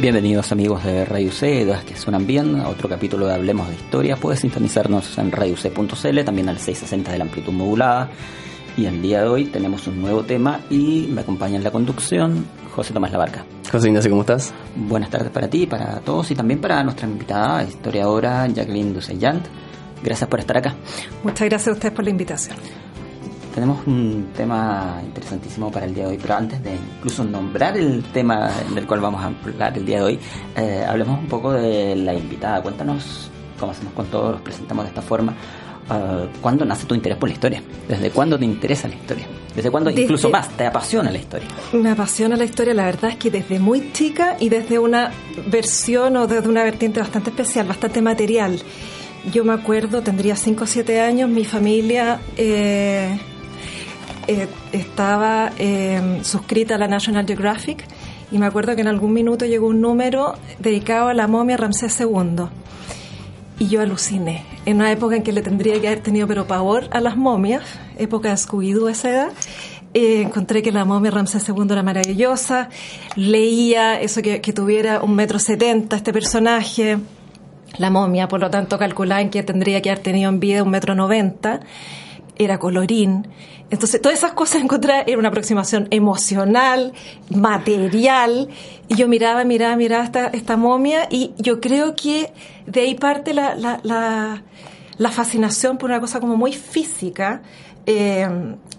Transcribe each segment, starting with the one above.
Bienvenidos amigos de Radio C, las que suenan bien, a otro capítulo de Hablemos de Historia. Puedes sintonizarnos en radioc.cl, también al 660 de la amplitud modulada. Y el día de hoy tenemos un nuevo tema y me acompaña en la conducción José Tomás Labarca. José Ignacio, ¿cómo estás? Buenas tardes para ti, para todos y también para nuestra invitada, historiadora Jacqueline Dusseyant. Gracias por estar acá. Muchas gracias a ustedes por la invitación. Tenemos un tema interesantísimo para el día de hoy, pero antes de incluso nombrar el tema del cual vamos a hablar el día de hoy, eh, hablemos un poco de la invitada. Cuéntanos, como hacemos con todos, los presentamos de esta forma. Uh, ¿Cuándo nace tu interés por la historia? ¿Desde cuándo te interesa la historia? ¿Desde cuándo incluso más te apasiona la historia? Me apasiona la historia, la verdad es que desde muy chica y desde una versión o desde una vertiente bastante especial, bastante material. Yo me acuerdo, tendría 5 o 7 años, mi familia eh, eh, estaba eh, suscrita a la National Geographic y me acuerdo que en algún minuto llegó un número dedicado a la momia Ramsés II. Y yo aluciné. En una época en que le tendría que haber tenido pero pavor a las momias, época de Scooby-Doo esa edad, eh, encontré que la momia Ramsés II era maravillosa. Leía eso que, que tuviera un metro setenta este personaje, la momia, por lo tanto calculaban que tendría que haber tenido en vida un metro noventa. Era colorín. Entonces, todas esas cosas encontré era una aproximación emocional, material, y yo miraba, miraba, miraba esta, esta momia, y yo creo que de ahí parte la, la, la, la fascinación por una cosa como muy física, eh,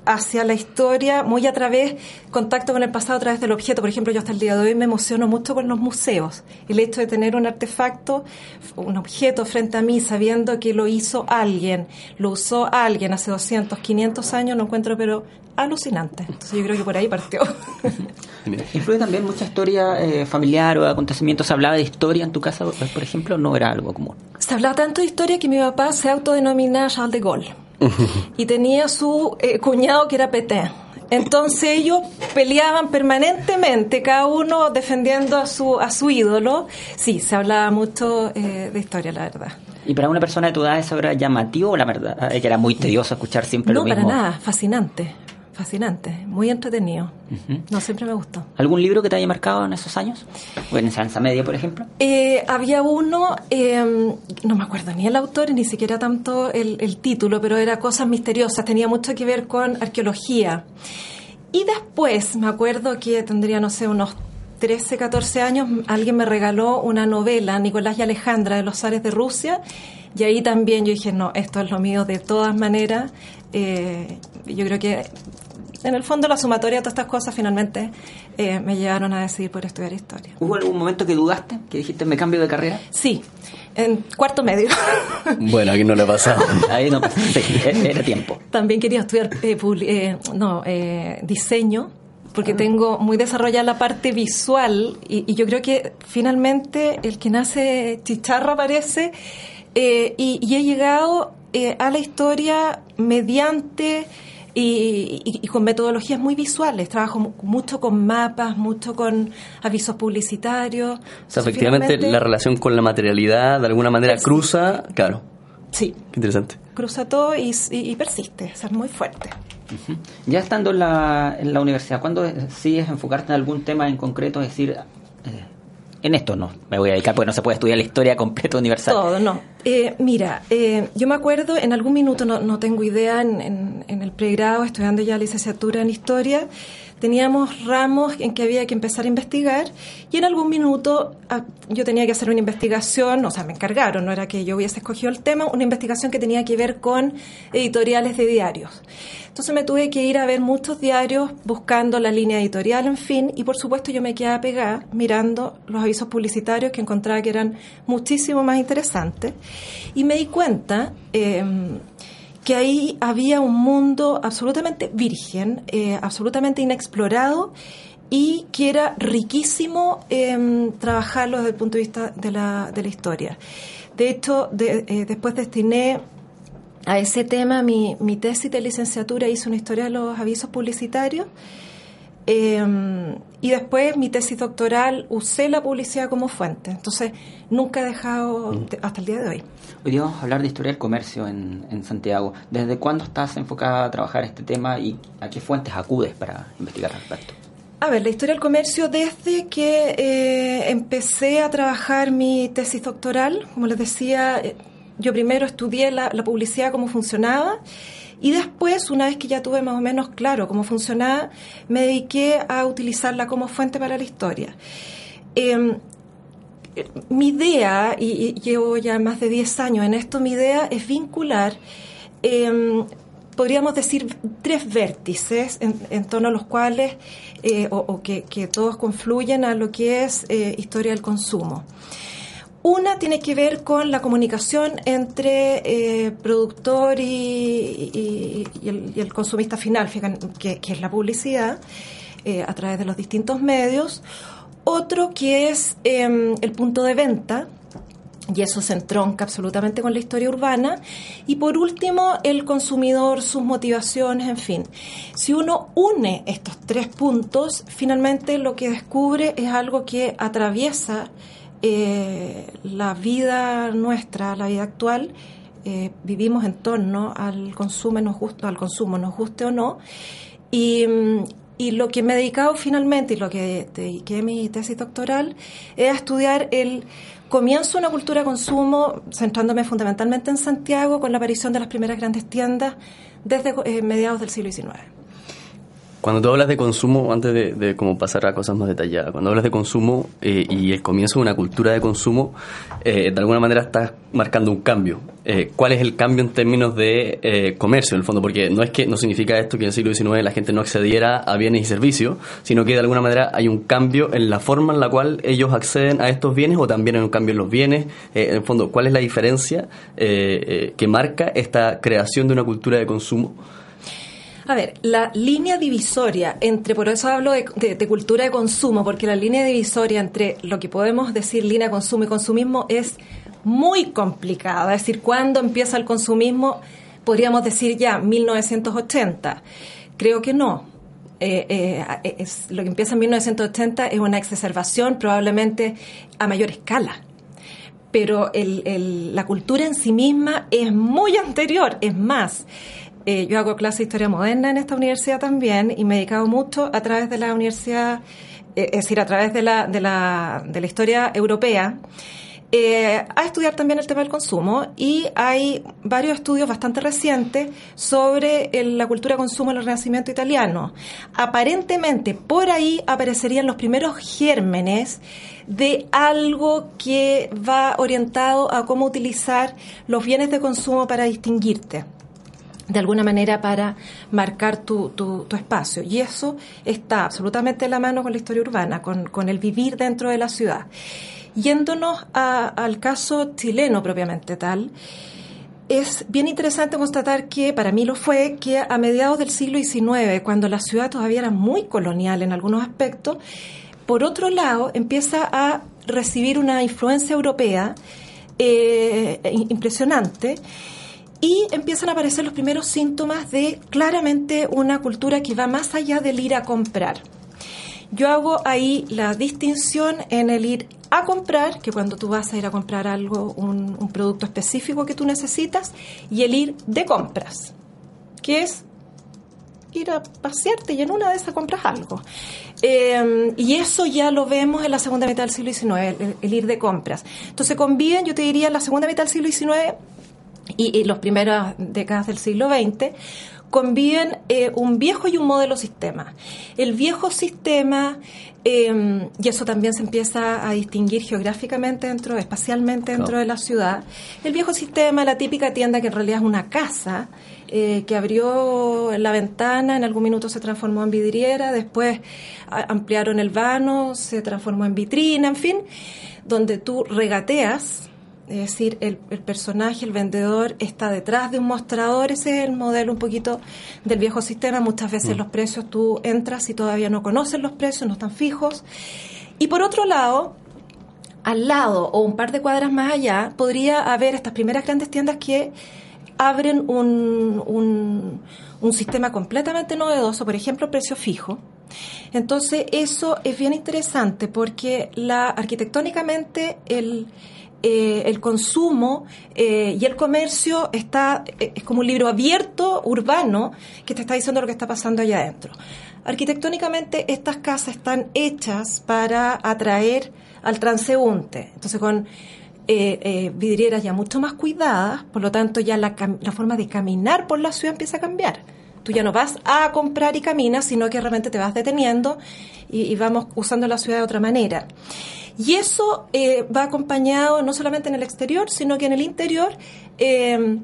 hacia la historia, muy a través, contacto con el pasado a través del objeto. Por ejemplo, yo hasta el día de hoy me emociono mucho con los museos. El hecho de tener un artefacto, un objeto frente a mí, sabiendo que lo hizo alguien, lo usó alguien hace 200, 500 años, lo encuentro pero alucinante. Entonces yo creo que por ahí partió. ¿Influye también mucha historia eh, familiar o acontecimientos? ¿Se hablaba de historia en tu casa, por ejemplo? ¿No era algo común? Se hablaba tanto de historia que mi papá se autodenominaba Charles de Gaulle y tenía su eh, cuñado que era Petain. Entonces ellos peleaban permanentemente, cada uno defendiendo a su, a su ídolo. Sí, se hablaba mucho eh, de historia, la verdad. ¿Y para una persona de tu edad eso era llamativo o la verdad? Es que era muy tedioso escuchar siempre no, lo mismo. No, para nada, fascinante. Fascinante, muy entretenido. Uh -huh. No, siempre me gustó. ¿Algún libro que te haya marcado en esos años? ¿O en enseñanza media, por ejemplo? Eh, había uno, eh, no me acuerdo ni el autor, ni siquiera tanto el, el, título, pero era Cosas Misteriosas, tenía mucho que ver con arqueología. Y después, me acuerdo que tendría, no sé, unos 13, 14 años, alguien me regaló una novela, Nicolás y Alejandra, de los zares de Rusia, y ahí también yo dije, no, esto es lo mío de todas maneras. Eh, yo creo que en el fondo la sumatoria de todas estas cosas finalmente eh, me llevaron a decidir por estudiar historia. ¿Hubo algún momento que dudaste? ¿Que dijiste me cambio de carrera? Sí, en cuarto medio. bueno, aquí no le ha pasado. Ahí no sí, era tiempo. También quería estudiar eh, eh, no, diseño porque tengo muy desarrollada la parte visual y, y, yo creo que finalmente el que nace chicharra parece y, y, he llegado a la historia mediante y, y, y, con metodologías muy visuales. Trabajo mucho con mapas, mucho con avisos publicitarios. O sea, efectivamente la relación con la materialidad de alguna manera cruza, claro. Sí, Qué interesante. cruza todo y, y- y persiste, o sea, es muy fuerte. Ya estando en la, en la universidad, ¿cuándo decides enfocarte en algún tema en concreto? Es decir, eh, en esto no me voy a dedicar porque no se puede estudiar la historia completa universal. Todo, no. Eh, mira, eh, yo me acuerdo en algún minuto, no, no tengo idea, en, en- en el pregrado, estudiando ya licenciatura en historia, teníamos ramos en que había que empezar a investigar y en algún minuto ah, yo tenía que hacer una investigación, o sea, me encargaron, no era que yo hubiese escogido el tema, una investigación que tenía que ver con editoriales de diarios. Entonces me tuve que ir a ver muchos diarios buscando la línea editorial, en fin, y por supuesto yo me quedaba pegada mirando los avisos publicitarios que encontraba que eran muchísimo más interesantes y me di cuenta eh, que ahí había un mundo absolutamente virgen, eh, absolutamente inexplorado y que era riquísimo eh, trabajarlo desde el punto de vista de la, de la historia. De hecho, de, eh, después destiné a ese tema mi, mi tesis de licenciatura, hice una historia de los avisos publicitarios. Eh, y después mi tesis doctoral usé la publicidad como fuente. Entonces, nunca he dejado Mm. te- hasta el día de hoy. Hoy día vamos a hablar de historia del comercio en, en Santiago. ¿Desde cuándo estás enfocada a trabajar este tema y a qué fuentes acudes para investigar al respecto? A ver, la historia del comercio desde que eh, empecé a trabajar mi tesis doctoral, como les decía, eh, yo primero estudié la, la publicidad, cómo funcionaba, y después, una vez que ya tuve más o menos claro cómo funcionaba, me dediqué a utilizarla como fuente para la historia. Eh, mi idea, y, llevo ya más de 10 años en esto, mi idea es vincular, eh, podríamos decir, tres vértices en, torno a los cuales, eh, o, o que, que todos confluyen a lo que es eh, historia del consumo. Una tiene que ver con la comunicación entre eh, productor y, el, consumista final, que es la publicidad, eh, a través de los distintos medios. Otro que es em, el punto de venta, y eso se entronca absolutamente con la historia urbana. Y por último, el consumidor, sus motivaciones, en fin. Si uno une estos tres puntos, finalmente lo que descubre es algo que atraviesa eh, la vida nuestra, la vida actual. Eh, vivimos en torno al consumo, nos gusta, al consumo, nos guste o no. Y, mm, y lo que me he dedicado finalmente y lo que dediqué mi tesis doctoral es a estudiar el comienzo de una cultura de consumo, centrándome fundamentalmente en Santiago con la aparición de las primeras grandes tiendas desde eh, mediados del siglo XIX. Cuando tú hablas de consumo, antes de, como pasar a cosas más detalladas, cuando hablas de consumo eh, y el comienzo de una cultura de consumo, eh, de alguna manera estás marcando un cambio. Eh, ¿Cuál es el cambio en términos de eh, comercio, en el fondo? Porque no es que no significa esto que en el siglo XIX la gente no accediera a bienes y servicios, sino que de alguna manera hay un cambio en la forma en la cual ellos acceden a estos bienes o también hay un cambio en los bienes. Eh, en el fondo, ¿cuál es la diferencia que marca esta creación de una cultura de consumo? A ver, la línea divisoria entre, por eso hablo de, cultura de consumo, porque la línea divisoria entre lo que podemos decir línea de consumo y consumismo es muy complicada. Es decir, cuando empieza el consumismo, podríamos decir ya 1980. Creo que no. Eh, eh, lo que empieza en 1980 es una exacerbación probablemente a mayor escala pero el- la cultura en sí misma es muy anterior, es más. Eh, yo hago clase de historia moderna en esta universidad también y me he dedicado mucho a través de la universidad, eh, es decir, a través de la, de la, de la historia europea, eh, a estudiar también el tema del consumo y hay varios estudios bastante recientes sobre la cultura de consumo en el Renacimiento italiano. Aparentemente por ahí aparecerían los primeros gérmenes de algo que va orientado a cómo utilizar los bienes de consumo para distinguirte de alguna manera para marcar tu, tu, espacio. Y eso está absolutamente en la mano con la historia urbana, con, con el vivir dentro de la ciudad. Yéndonos al caso chileno propiamente tal, es bien interesante constatar que, para mí lo fue, que a mediados del siglo XIX, cuando la ciudad todavía era muy colonial en algunos aspectos, por otro lado empieza a recibir una influencia europea eh, impresionante y empiezan a aparecer los primeros síntomas de claramente una cultura que va más allá del ir a comprar. Yo hago ahí la distinción en el ir a comprar, que cuando tú vas a ir a comprar algo, un, producto específico que tú necesitas, y el ir de compras, que es ir a pasearte y en una de esas compras algo. Eh, y eso ya lo vemos en la segunda mitad del siglo XIX, el, el ir de compras. Entonces conviven, yo te diría, en la segunda mitad del siglo XIX y, y las primeras décadas del siglo XX, conviven eh, un viejo y un modelo sistema. El viejo sistema, eh, y eso también se empieza a distinguir geográficamente dentro, espacialmente dentro de la ciudad. El viejo sistema, la típica tienda que en realidad es una casa, eh, que abrió la ventana, en algún minuto se transformó en vidriera, después ampliaron el vano, se transformó en vitrina, en fin, donde tú regateas Es decir, el, personaje, el vendedor, está detrás de un mostrador. Ese es el modelo un poquito del viejo sistema. Muchas veces mm. los precios tú entras y todavía no conoces los precios, no están fijos. Y por otro lado, al lado o un par de cuadras más allá, podría haber estas primeras grandes tiendas que abren un, un, un sistema completamente novedoso, por ejemplo, precio fijo. Entonces, eso es bien interesante porque la arquitectónicamente el, eh, el consumo eh, y el comercio está eh, es como un libro abierto urbano que te está diciendo lo que está pasando allá adentro. Arquitectónicamente estas casas están hechas para atraer al transeúnte. Entonces con vidrieras ya mucho más cuidadas, por lo tanto ya la, la forma de caminar por la ciudad empieza a cambiar. Tú ya no vas a comprar y caminas, sino que realmente te vas deteniendo y, vamos usando la ciudad de otra manera. Y eso eh, va acompañado no solamente en el exterior, sino que en el interior, eh,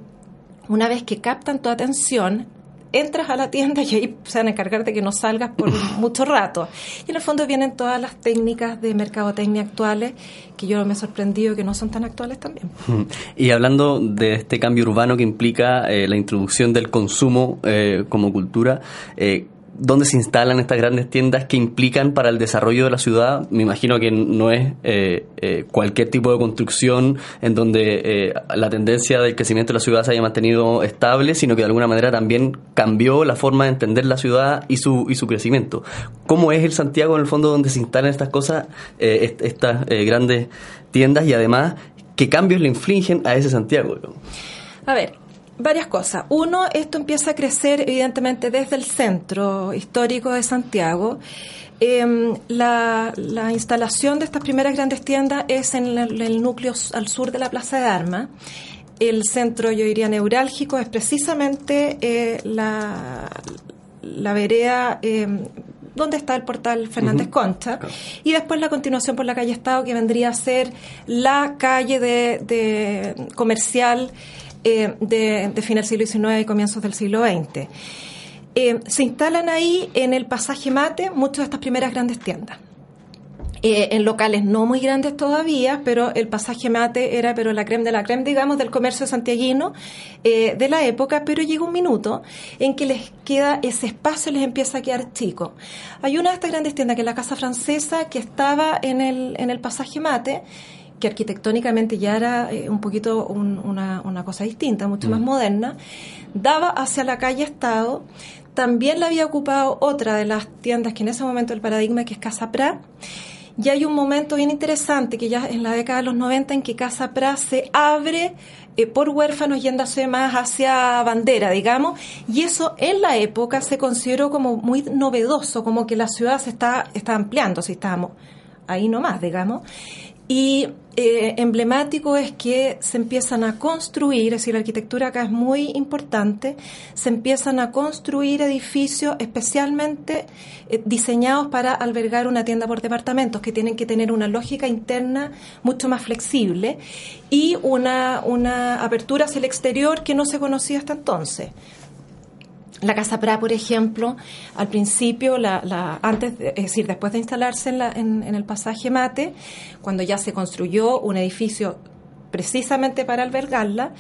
una vez que captan tu atención, entras a la tienda y ahí se van a encargar de que no salgas por mucho rato. Y en el fondo vienen todas las técnicas de mercadotecnia actuales que yo me he sorprendido que no son tan actuales también. Y hablando de este cambio urbano que implica eh, la introducción del consumo eh, como cultura, eh, dónde se instalan estas grandes tiendas que implican para el desarrollo de la ciudad. Me imagino que no es eh, eh, cualquier tipo de construcción en donde eh, la tendencia del crecimiento de la ciudad se haya mantenido estable, sino que de alguna manera también cambió la forma de entender la ciudad y su, y su crecimiento. ¿Cómo es el Santiago en el fondo donde se instalan estas cosas, estas grandes tiendas y además qué cambios le infligen a ese Santiago? A ver, Varias cosas. Uno, esto empieza a crecer evidentemente desde el centro histórico de Santiago. Em, la, instalación de estas primeras grandes tiendas es en el, núcleo al sur de la Plaza de Armas. El centro, yo diría, neurálgico es precisamente eh, la, la vereda em, donde está el portal Fernández Concha, y después la continuación por la calle Estado, que vendría a ser la calle de, de comercial eh, de, de fin del siglo XIX y comienzos del siglo XX. Eh, se instalan ahí en el pasaje Mate muchas de estas primeras grandes tiendas. Eh, en locales no muy grandes todavía, pero el pasaje mate era pero la creme de la creme, digamos, del comercio santiaguino de la época, pero llega un minuto en que les queda ese espacio, les empieza a quedar chico. Hay una de estas grandes tiendas que es la Casa Francesa, que estaba en el, en el pasaje mate, que arquitectónicamente ya era eh, un poquito una, una, cosa distinta, mucho más mm. moderna, daba hacia la calle Estado. También la había ocupado otra de las tiendas que en ese momento el paradigma, que es Casa Pra. Y hay un momento bien interesante que ya en la década de los 90 en que Casa Pra se abre eh, por huérfanos yéndose más hacia bandera, digamos, y eso en la época se consideró como muy novedoso, como que la ciudad se está, está ampliando, si estábamos ahí nomás, digamos. Y eh, emblemático es que se empiezan a construir, es decir, la arquitectura acá es muy importante, se empiezan a construir edificios especialmente eh, diseñados para albergar una tienda por departamentos, que tienen que tener una lógica interna mucho más flexible y una, una apertura hacia el exterior que no se conocía hasta entonces. La Casa Pra, por ejemplo, al principio, la, antes, es decir, después de instalarse en, el pasaje Mate, cuando ya se construyó un edificio precisamente para albergarla,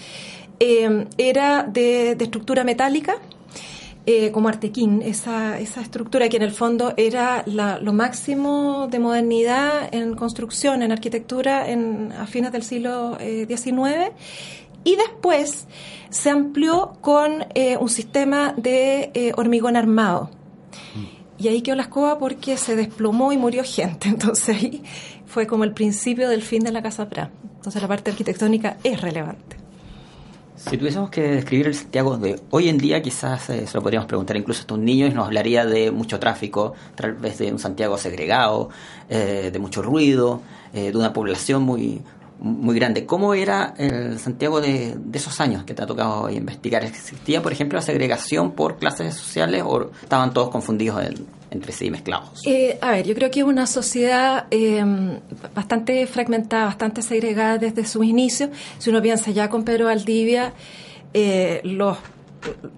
eh, era de, estructura metálica, eh, como Artequín, esa, esa estructura que en el fondo era lo máximo de modernidad en construcción, en arquitectura en, a fines del siglo XIX. Eh, y después se amplió con eh, un sistema de eh, hormigón armado. Mm. Y ahí quedó la escoba porque se desplomó y murió gente. Entonces ahí fue como el principio del fin de la Casa Pra. Entonces la parte arquitectónica es relevante. Si tuviésemos que describir el Santiago de hoy en día, quizás eh, se lo podríamos preguntar incluso a un niño y nos hablaría de mucho tráfico, tal vez de un Santiago segregado, de mucho ruido, de una población muy, muy grande. ¿Cómo era el Santiago de, esos años que te ha tocado investigar? ¿Existía, por ejemplo, la segregación por clases sociales o estaban todos confundidos entre sí, mezclados? Eh, a ver, yo creo que es una sociedad em, bastante fragmentada, bastante segregada desde sus inicios. Si uno piensa ya con Pedro Valdivia, eh, los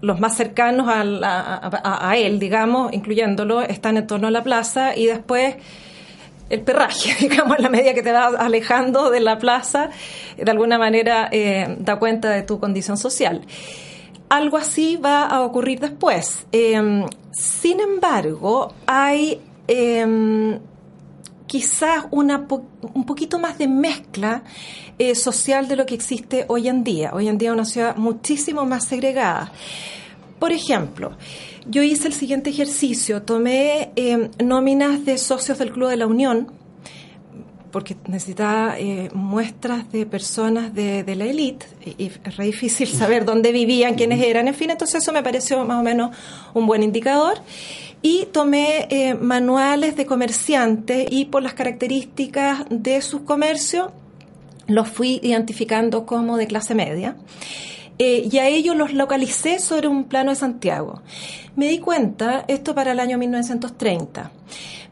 los más cercanos a, a, él, digamos, incluyéndolo, están en torno a la plaza y después el perraje, digamos, en la medida que te vas alejando de la plaza, de alguna manera eh, da cuenta de tu condición social. Algo así va a ocurrir después. Em, sin embargo, hay em, quizás una un poquito más de mezcla eh, social de lo que existe hoy en día. Hoy en día es una ciudad muchísimo más segregada. Por ejemplo, yo hice el siguiente ejercicio, tomé em, nóminas de socios del Club de la Unión, porque necesitaba eh, muestras de personas de, la élite y, es re difícil saber dónde vivían, quiénes eran, en fin, entonces eso me pareció más o menos un buen indicador. Y tomé eh, manuales de comerciantes y por las características de sus comercios los fui identificando como de clase media. Eh, y a ellos los localicé sobre un plano de Santiago. Me di cuenta, esto para el año 1930,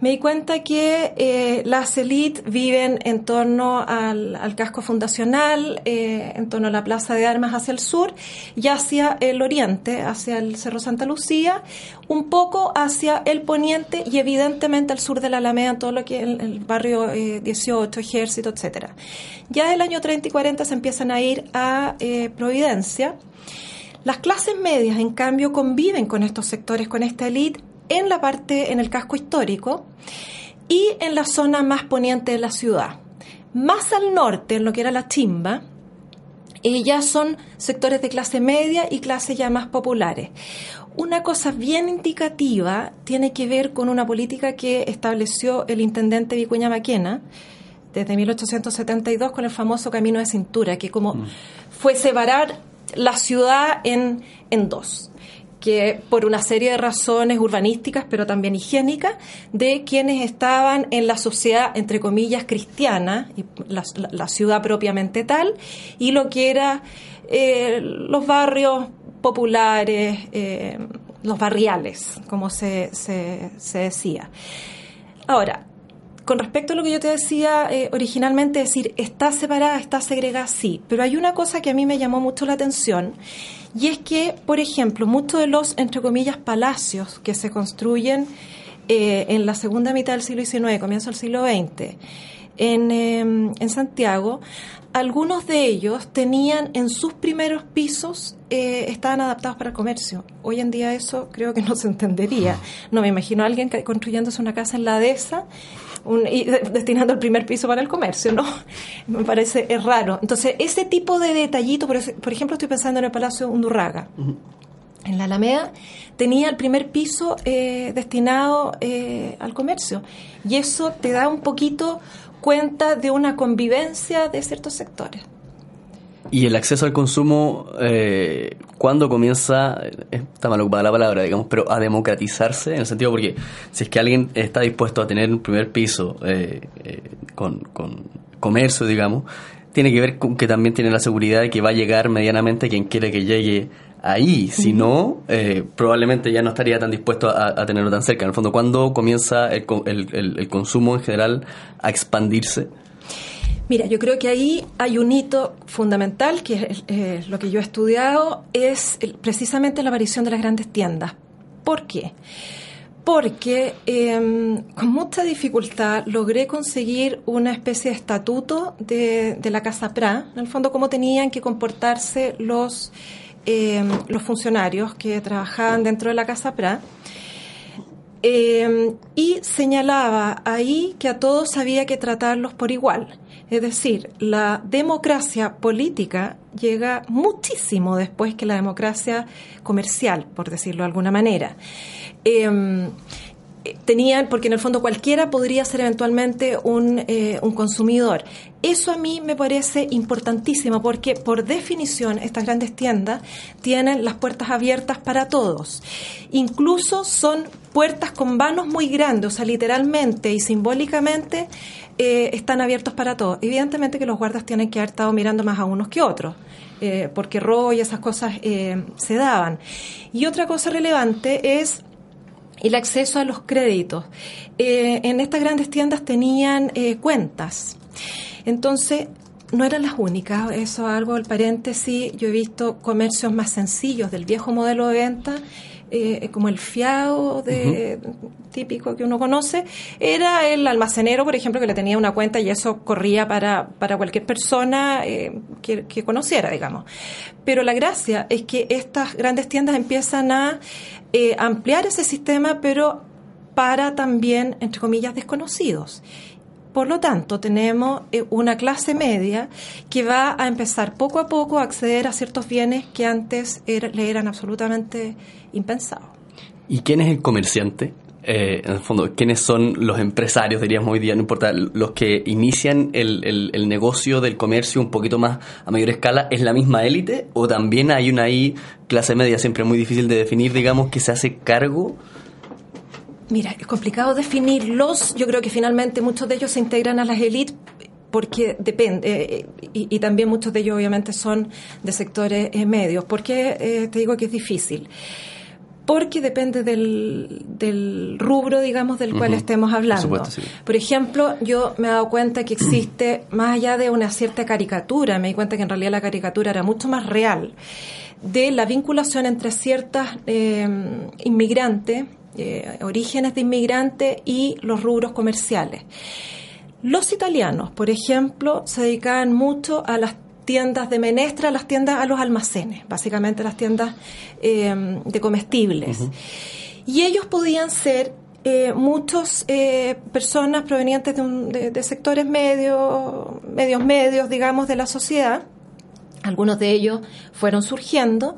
me di cuenta que eh, las élites viven en torno al, casco fundacional, eh, en torno a la Plaza de Armas hacia el sur y hacia el oriente, hacia el Cerro Santa Lucía, un poco hacia el poniente y evidentemente al sur de la Alameda, todo lo que es el, barrio 18, Ejército, etcétera. Ya del año 30 y 40 se empiezan a ir a Providencia las clases medias, en cambio, conviven con estos sectores, con esta élite, en la parte, en el casco histórico y en la zona más poniente de la ciudad. Más al norte, en lo que era la chimba, ya son sectores de clase media y clase ya más populares. Una cosa bien indicativa tiene que ver con una política que estableció el intendente Vicuña Maquena desde 1872 con el famoso camino de cintura, que como mm. fue separar la ciudad en, en dos que por una serie de razones urbanísticas, pero también higiénicas, de quienes estaban en la sociedad, entre comillas, cristiana, y la, ciudad propiamente tal, y lo que era eh, los barrios populares, eh, los barriales, como se, se, se decía. Ahora, con respecto a lo que yo te decía eh, originalmente, decir, está separada, está segregada, sí, pero hay una cosa que a mí me llamó mucho la atención y es que, por ejemplo, muchos de los, entre comillas, palacios que se construyen eh, en la segunda mitad del siglo XIX, comienzo del siglo XX, en, em, en Santiago, algunos de ellos tenían en sus primeros pisos, eh, estaban adaptados para el comercio. Hoy en día eso creo que no se entendería. No me imagino a alguien construyéndose una casa en la dehesa y destinando el primer piso para el comercio, ¿no? Me parece es raro. Entonces, ese tipo de detallito, por, por ejemplo, estoy pensando en el Palacio Undurraga. En la Alameda tenía el primer piso eh, destinado eh, al comercio y eso te da un poquito cuenta de una convivencia de ciertos sectores. Y el acceso al consumo, eh, ¿cuándo comienza, está mal ocupada la palabra, digamos, pero a democratizarse? En el sentido porque si es que alguien está dispuesto a tener un primer piso eh, eh, con, comercio, digamos, tiene que ver con que también tiene la seguridad de que va a llegar medianamente quien quiere que llegue ahí. Si no, eh, probablemente ya no estaría tan dispuesto a, tenerlo tan cerca. En el fondo, ¿cuándo comienza el, el, el consumo en general a expandirse? Mira, yo creo que ahí hay un hito fundamental, que es lo que yo he estudiado, es precisamente la aparición de las grandes tiendas. ¿Por qué? Porque em, con mucha dificultad logré conseguir una especie de estatuto de, la Casa PRA, en el fondo cómo tenían que comportarse los, em, los funcionarios que trabajaban dentro de la Casa PRA. Em, y señalaba ahí que a todos había que tratarlos por igual. Es decir, la democracia política llega muchísimo después que la democracia comercial, por decirlo de alguna manera. Em, tenían, porque en el fondo cualquiera podría ser eventualmente un, eh, un, consumidor. Eso a mí me parece importantísimo porque por definición estas grandes tiendas tienen las puertas abiertas para todos. Incluso son puertas con vanos muy grandes, o sea, literalmente y simbólicamente eh, están abiertos para todos. Evidentemente que los guardas tienen que haber estado mirando más a unos que otros. Eh, porque robo y esas cosas se daban. Y otra cosa relevante es el acceso a los créditos. Eh, en estas grandes tiendas tenían eh, cuentas. Entonces, no eran las únicas, eso algo, el paréntesis, yo he visto comercios más sencillos del viejo modelo de venta eh, como el fiado de, típico que uno conoce, era el almacenero, por ejemplo, que le tenía una cuenta y eso corría para, para cualquier persona eh, que, que, conociera, digamos. Pero la gracia es que estas grandes tiendas empiezan a eh, ampliar ese sistema, pero para también, entre comillas, desconocidos. Por lo tanto, tenemos eh, una clase media que va a empezar poco a poco a acceder a ciertos bienes que antes le eran absolutamente impensados. ¿Y quién es el comerciante? Eh, en el fondo, ¿quiénes son los empresarios, diríamos hoy día, no importa, los que inician el, el, negocio del comercio un poquito más a mayor escala, ¿es la misma élite o también hay una ahí clase media siempre muy difícil de definir, digamos, que se hace cargo Mira, es complicado definirlos. Yo creo que finalmente muchos de ellos se integran a las élites porque depende, eh, y, también muchos de ellos obviamente son de sectores eh, medios. ¿Por qué eh, te digo que es difícil? Porque depende del, rubro, digamos, del cual estemos hablando. Por ejemplo, yo me he dado cuenta que existe, más allá de una cierta caricatura, me di cuenta que en realidad la caricatura era mucho más real, de la vinculación entre ciertas inmigrantes eh, orígenes de inmigrantes y los rubros comerciales. Los italianos, por ejemplo, se dedicaban mucho a las tiendas de menestra, a las tiendas, a los almacenes, básicamente las tiendas eh, de comestibles. Y ellos podían ser eh, muchas eh, personas provenientes de, de, sectores medios, medios medios, digamos, de la sociedad. Algunos de ellos fueron surgiendo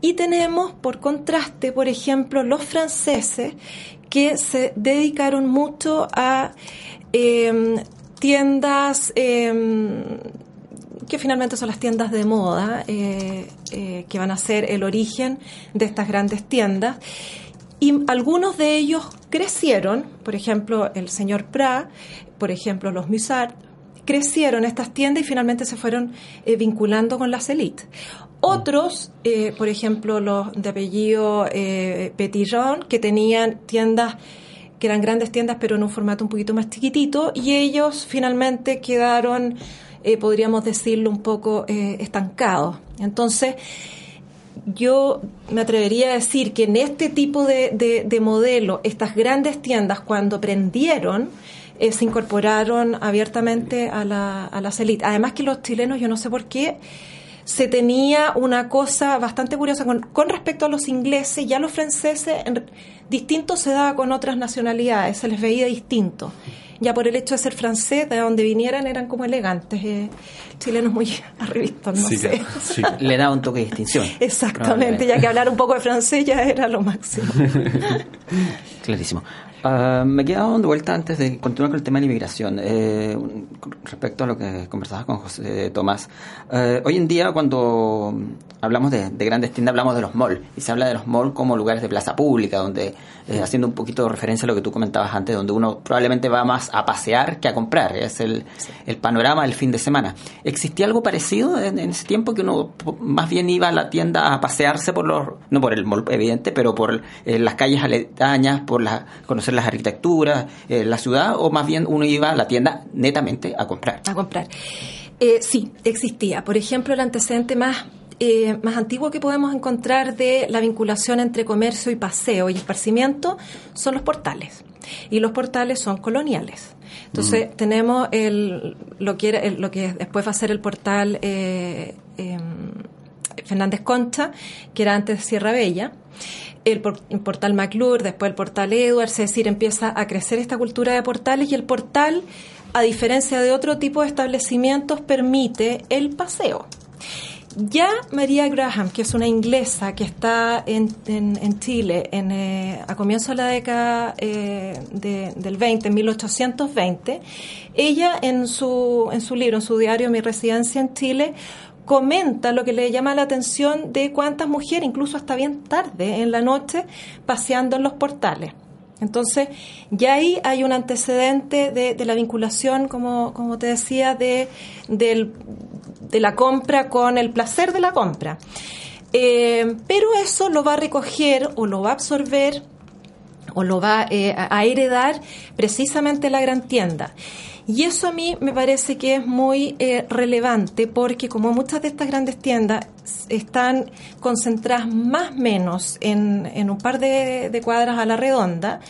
y tenemos, por contraste, por ejemplo, los franceses que se dedicaron mucho a tiendas que finalmente son las tiendas de moda, eh, eh, que van a ser el origen de estas grandes tiendas. Y algunos de ellos crecieron, por ejemplo, el señor Prat, por ejemplo, los Musard, crecieron estas tiendas y finalmente se fueron eh, vinculando con las élites. Otros, por ejemplo, los de apellido eh, Petillon, que tenían tiendas que eran grandes tiendas, pero en un formato un poquito más chiquitito, y ellos finalmente quedaron, eh, podríamos decirlo, un poco eh, estancados. Entonces, yo me atrevería a decir que en este tipo de, de, modelo, estas grandes tiendas, cuando prendieron, se incorporaron abiertamente a la, a las élites. Además que los chilenos, yo no sé por qué, se tenía una cosa bastante curiosa con, con respecto a los ingleses, ya los franceses en, distinto se daba con otras nacionalidades, se les veía distinto. Ya por el hecho de ser francés, de donde vinieran eran como elegantes, eh, chilenos muy arribistas, no sé. Le da un toque de distinción. Exactamente, ya que hablar un poco de francés ya era lo máximo. Clarísimo. Uh, me quedado dando vuelta antes de continuar con el tema de la inmigración. Eh, respecto a lo que conversabas con José Tomás. Eh, hoy en día, cuando hablamos de, grandes tiendas, hablamos de los malls. Y se habla de los malls como lugares de plaza pública, donde, eh, haciendo un poquito de referencia a lo que tú comentabas antes, donde uno probablemente va más a pasear que a comprar. Es el, el panorama del fin de semana. ¿Existía algo parecido en, ese tiempo que uno más bien iba a la tienda a pasearse por los, no por el mall evidente, pero por las calles aledañas, por la, conocer las arquitecturas, eh, la ciudad, o más bien uno iba a la tienda netamente a comprar? A comprar. Eh, sí, existía. Por ejemplo, el antecedente más eh, más antiguo que podemos encontrar de la vinculación entre comercio y paseo y esparcimiento son los portales. Y los portales son coloniales. Entonces, mm. tenemos el, lo, que lo que después va a ser el portal eh, em, Fernández Concha, que era antes Sierra Bella el, portal McClure, después el portal Edwards, es decir, empieza a crecer esta cultura de portales y el portal, a diferencia de otro tipo de establecimientos, permite el paseo. Ya María Graham, que es una inglesa que está en, Chile en, eh, a comienzos de la década eh, del 20, en 1820, ella en su, en su libro, en su diario Mi residencia en Chile, comenta lo que le llama la atención de cuántas mujeres, incluso hasta bien tarde en la noche, paseando en los portales. Entonces, ya ahí hay un antecedente de, la vinculación, como, como te decía, de, de, la compra con el placer de la compra. Eh, pero eso lo va a recoger o lo va a absorber o lo va eh, a heredar precisamente la gran tienda. Y eso a mí me parece que es muy eh, relevante porque como muchas de estas grandes tiendas están concentradas más o menos en, un par de, cuadras a la redonda,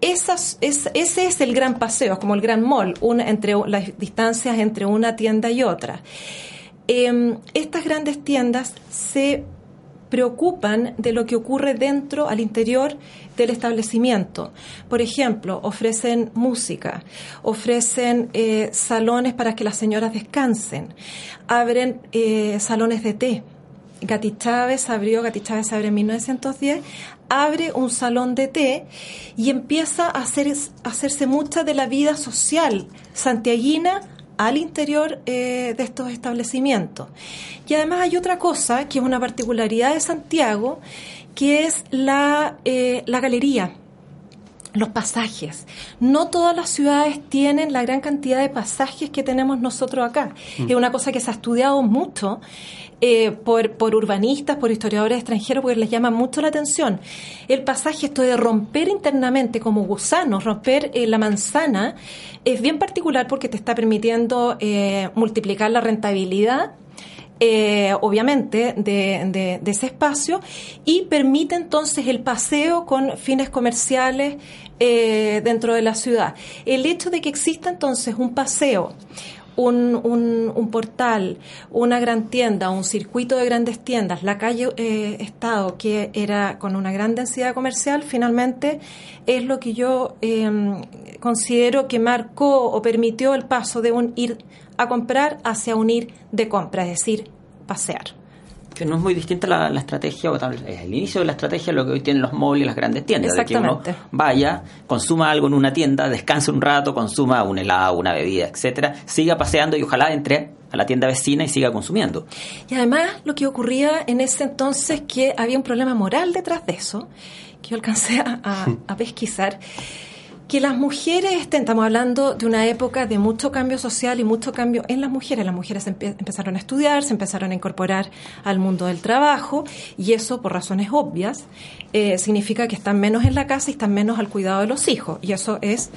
esas, ese es el gran paseo, como el gran mall, una, entre las distancias entre una tienda y otra. Em, estas grandes tiendas se preocupan de lo que ocurre dentro, al interior del establecimiento. Por ejemplo, ofrecen música, ofrecen eh, salones para que las señoras descansen, abren eh, salones de té. Gati Chávez abrió, Gati abre en 1910, abre un salón de té y empieza a, hacer, a hacerse mucha de la vida social santiaguina al interior eh, de estos establecimientos. Y además hay otra cosa que es una particularidad de Santiago, que es la, eh, la galería los pasajes. No todas las ciudades tienen la gran cantidad de pasajes que tenemos nosotros acá. Mm. Es una cosa que se ha estudiado mucho eh, por, por, urbanistas, por historiadores extranjeros, porque les llama mucho la atención. El pasaje, esto de romper internamente como gusanos, romper eh, la manzana, es bien particular porque te está permitiendo eh, multiplicar la rentabilidad obviamente, de, ese espacio y permite entonces el paseo con fines comerciales dentro de la ciudad. El hecho de que exista entonces un paseo, un, un, portal, una gran tienda, un circuito de grandes tiendas, la calle eh, Estado, que era con una gran densidad comercial, finalmente es lo que yo em, considero que marcó o permitió el paso de un ir a comprar hacia unir de compra, es decir, pasear. Que no es muy distinta la, estrategia, o tal, es el inicio de la estrategia lo que hoy tienen los móviles y las grandes tiendas. De que uno vaya, consuma algo en una tienda, descanse un rato, consuma un helado, una bebida, etcétera, siga paseando y ojalá entre a la tienda vecina y siga consumiendo. Y además lo que ocurría en ese entonces que había un problema moral detrás de eso, que yo alcancé a, a pesquisar que las mujeres estén, estamos hablando de una época de mucho cambio social y mucho cambio en las mujeres. Las mujeres empezaron a estudiar, se empezaron a incorporar al mundo del trabajo y eso, por razones obvias, eh, significa que están menos en la casa y están menos al cuidado de los hijos. Y eso es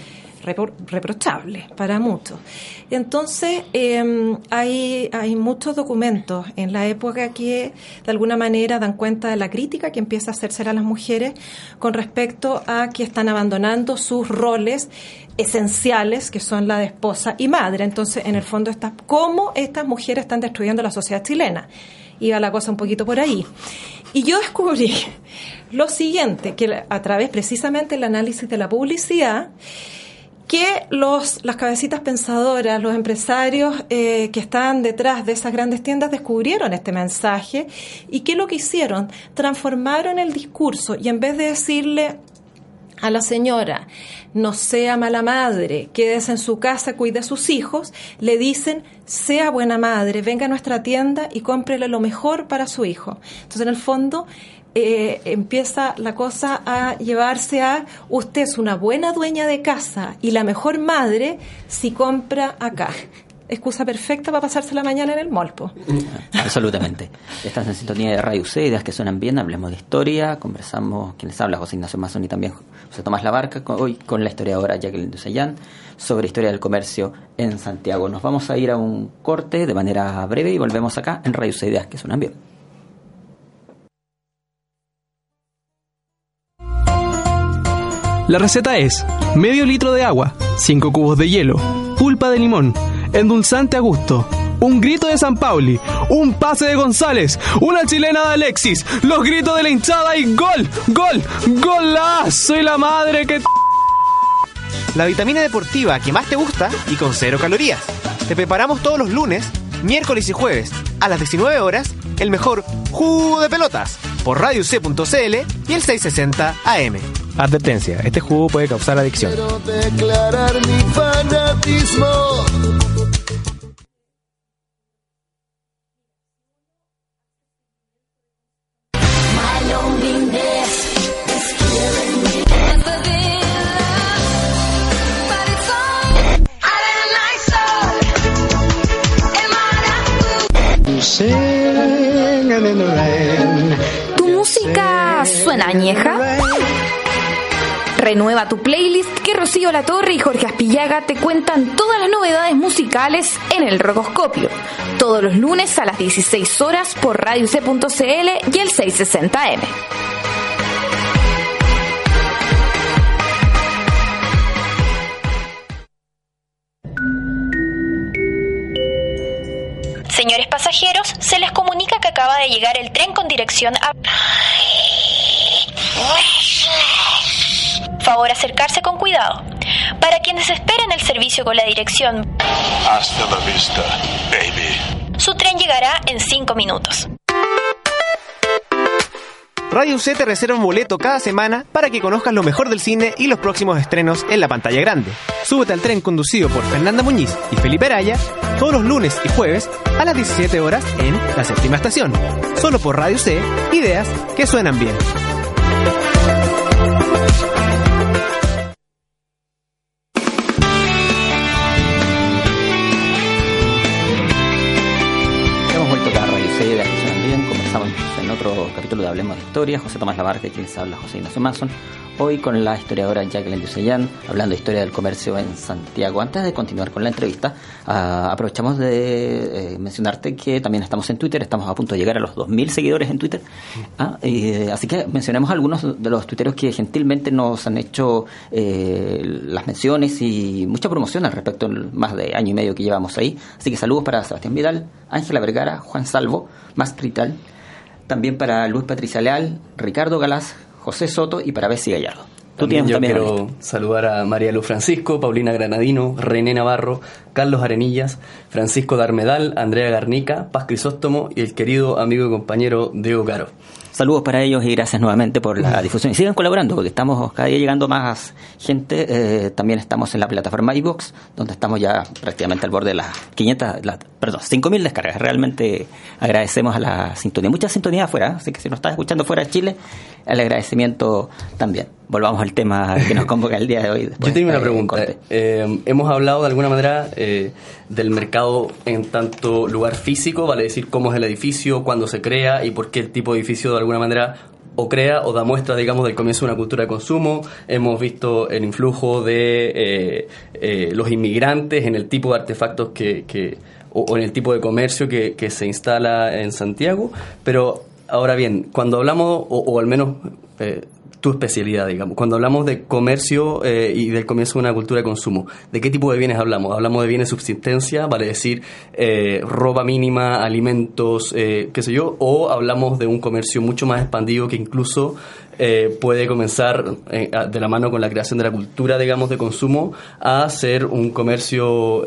reprochable para muchos. Entonces, em, hay, hay muchos documentos en la época que de alguna manera dan cuenta de la crítica que empieza a hacerse a las mujeres con respecto a que están abandonando sus roles esenciales que son la de esposa y madre. Entonces, en el fondo, está, ¿cómo estas mujeres están destruyendo la sociedad chilena? Iba la cosa un poquito por ahí. Y yo descubrí lo siguiente, que a través precisamente del análisis de la publicidad, que los, las cabecitas pensadoras, los empresarios eh, que están detrás de esas grandes tiendas descubrieron este mensaje y que lo que hicieron, transformaron el discurso y en vez de decirle a la señora, no sea mala madre, quédese en su casa, cuide a sus hijos, le dicen, sea buena madre, venga a nuestra tienda y cómprele lo mejor para su hijo. Entonces, en el fondo, eh, empieza la cosa a llevarse a usted es una buena dueña de casa y la mejor madre si compra acá. Excusa perfecta para pasarse la mañana en el molpo. Absolutamente. Estás en sintonía de Radio C, ideas que suenan bien, hablemos de historia, conversamos, quienes habla, José Ignacio Mazón y también José Tomás Labarca, hoy con la historiadora Jacqueline Dusayán, sobre historia del comercio en Santiago. Nos vamos a ir a un corte de manera breve y volvemos acá en Radio C, ideas que suenan bien. La receta es medio litro de agua, 5 cubos de hielo, pulpa de limón, endulzante a gusto, un grito de San Pauli, un pase de González, una chilena de Alexis, los gritos de la hinchada y gol, gol, golazo Soy la madre que... La vitamina deportiva que más te gusta y con cero calorías. Te preparamos todos los lunes, miércoles y jueves a las 19 horas el mejor jugo de pelotas por Radio C.cl y el 660 AM. Advertencia, este jugo puede causar adicción. Quiero declarar mi fanatismo. En el Rocoscopio. Todos los lunes a las 16 horas por Radio C.cl y el 660M. Señores pasajeros, se les comunica que acaba de llegar el tren con dirección a... Favor acercarse con cuidado. Para quienes esperan el servicio con la dirección... Hasta la vista, baby. Su tren llegará en 5 minutos. Radio C te reserva un boleto cada semana para que conozcas lo mejor del cine y los próximos estrenos en la pantalla grande. Súbete al tren conducido por Fernanda Muñiz y Felipe Araya todos los lunes y jueves a las 17 horas en la séptima estación. Solo por Radio C, ideas que suenan bien. Conversamos en otro capítulo de Hablemos de Historia. José Tomás Labarca quien se habla, José Ignacio Mason. Hoy con la historiadora Jacqueline Duseyan, hablando de historia del comercio en Santiago. Antes de continuar con la entrevista, ah, aprovechamos de eh, mencionarte que también estamos en Twitter, estamos a punto de llegar a los 2.000 seguidores en Twitter. Ah, eh, así que mencionemos algunos de los tuiteros que gentilmente nos han hecho eh, las menciones y mucha promoción al respecto más de año y medio que llevamos ahí. Así que saludos para Sebastián Vidal, Ángela Vergara, Juan Salvo, Más Trital, también para Luis Patricia Leal, Ricardo Galás, José Soto y para Bessie Gallardo. Tú También tienes yo también quiero saludar a María Luz Francisco, Paulina Granadino, René Navarro, Carlos Arenillas, Francisco Darmedal, Andrea Garnica, Paz Crisóstomo y el querido amigo y compañero Diego Caro. Saludos para ellos y gracias nuevamente por la difusión. Y sigan colaborando porque estamos cada día llegando más gente. Eh, también estamos en la plataforma iVoox, donde estamos ya prácticamente al borde de las 500, la- perdón, 5.000 descargas. Realmente agradecemos a la sintonía. Mucha sintonía afuera, así que si nos estás escuchando fuera de Chile, el agradecimiento también. Volvamos al tema que nos convoca el día de hoy. Yo tengo una pregunta. Eh, hemos hablado de alguna manera eh, del mercado en tanto lugar físico, vale decir cómo es el edificio, cuándo se crea y por qué el tipo de edificio de alguna manera o crea o da muestra, digamos, del comienzo de una cultura de consumo. Hemos visto el influjo de eh, eh, los inmigrantes en el tipo de artefactos que, que- o, en el tipo de comercio que, se instala en Santiago. Pero ahora bien, cuando hablamos, o, o al menos eh, tu especialidad, digamos. Cuando hablamos de comercio eh, y del comienzo de una cultura de consumo, ¿de qué tipo de bienes hablamos? ¿Hablamos de bienes de subsistencia, vale decir, eh, ropa mínima, alimentos, eh, qué sé yo? ¿O hablamos de un comercio mucho más expandido que incluso eh, puede comenzar eh, de la mano con la creación de la cultura, digamos, de consumo, a ser un comercio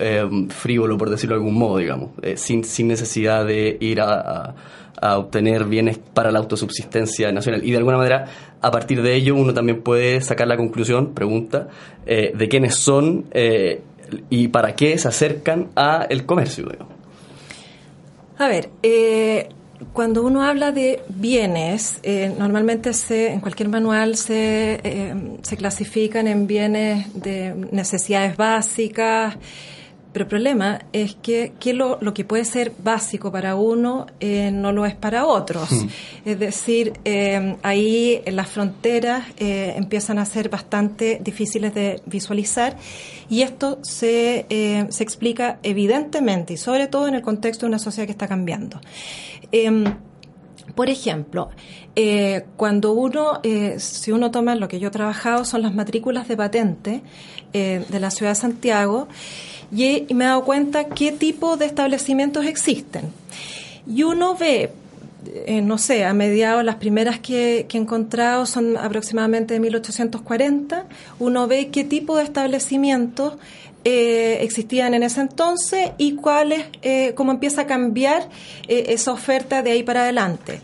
frívolo, por decirlo de algún modo, digamos, sin, sin necesidad de ir a- a obtener bienes para la autosubsistencia nacional. Y de alguna manera, a partir de ello, uno también puede sacar la conclusión, pregunta, eh, de quiénes son eh, y para qué se acercan a el comercio. A ver, eh, cuando uno habla de bienes, eh, normalmente se, en cualquier manual se, se clasifican en bienes de necesidades básicas, pero el problema es que, que lo, lo que puede ser básico para uno eh, no lo es para otros. Es decir, eh, ahí las fronteras eh, empiezan a ser bastante difíciles de visualizar y esto se, se explica evidentemente y sobre todo en el contexto de una sociedad que está cambiando. Em, por ejemplo, eh, cuando uno, eh, si uno toma lo que yo he trabajado, son las matrículas de patente eh, de la ciudad de Santiago, y, me he dado cuenta qué tipo de establecimientos existen. Y uno ve, eh, no sé, a mediados, las primeras que, que he encontrado son aproximadamente de 1840, uno ve qué tipo de establecimientos eh, existían en ese entonces y cuáles, eh, cómo empieza a cambiar eh, esa oferta de ahí para adelante.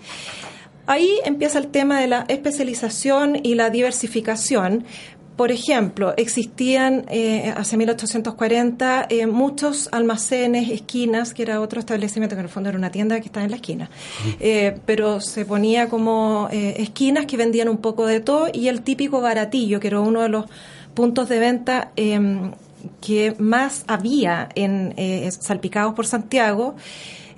Ahí empieza el tema de la especialización y la diversificación. Por ejemplo, existían eh, hace 1840 eh, muchos almacenes, esquinas, que era otro establecimiento, que en el fondo era una tienda que estaba en la esquina, Eh, pero se ponía como eh, esquinas que vendían un poco de todo y el típico baratillo, que era uno de los puntos de venta em, que más había en eh, salpicados por Santiago.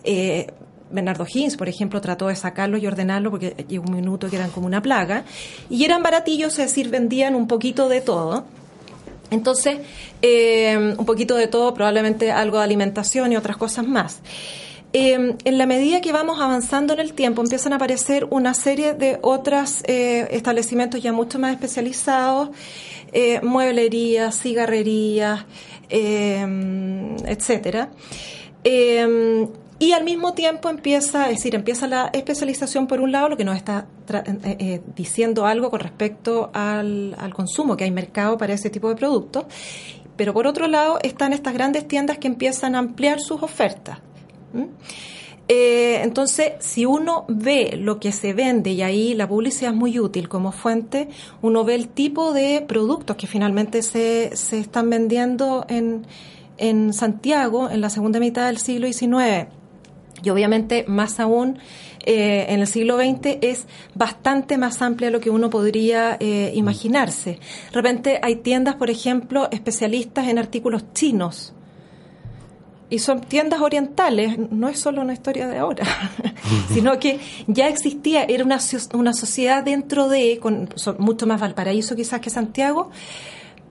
eh, Bernardo Higgins, por ejemplo, trató de sacarlo y ordenarlo porque llegó un minuto que eran como una plaga. Y eran baratillos, es decir, vendían un poquito de todo. Entonces, eh, un poquito de todo, probablemente algo de alimentación y otras cosas más. Eh, en la medida que vamos avanzando en el tiempo, empiezan a aparecer una serie de otros eh, establecimientos ya mucho más especializados, eh, mueblerías, cigarrerías, eh, etcétera. Eh, y al mismo tiempo empieza, es decir, empieza la especialización por un lado, lo que nos está eh, eh, diciendo algo con respecto al, al, consumo, que hay mercado para ese tipo de productos. Pero por otro lado están estas grandes tiendas que empiezan a ampliar sus ofertas. Eh, entonces, si uno ve lo que se vende, y ahí la publicidad es muy útil como fuente, uno ve el tipo de productos que finalmente se, se están vendiendo en, en Santiago en la segunda mitad del siglo XIX y obviamente más aún eh, en el siglo XX es bastante más amplia de lo que uno podría eh, imaginarse. De repente hay tiendas, por ejemplo, especialistas en artículos chinos. Y son tiendas orientales, no es solo una historia de ahora, sino que ya existía, era una, una sociedad dentro de, con mucho más Valparaíso quizás que Santiago,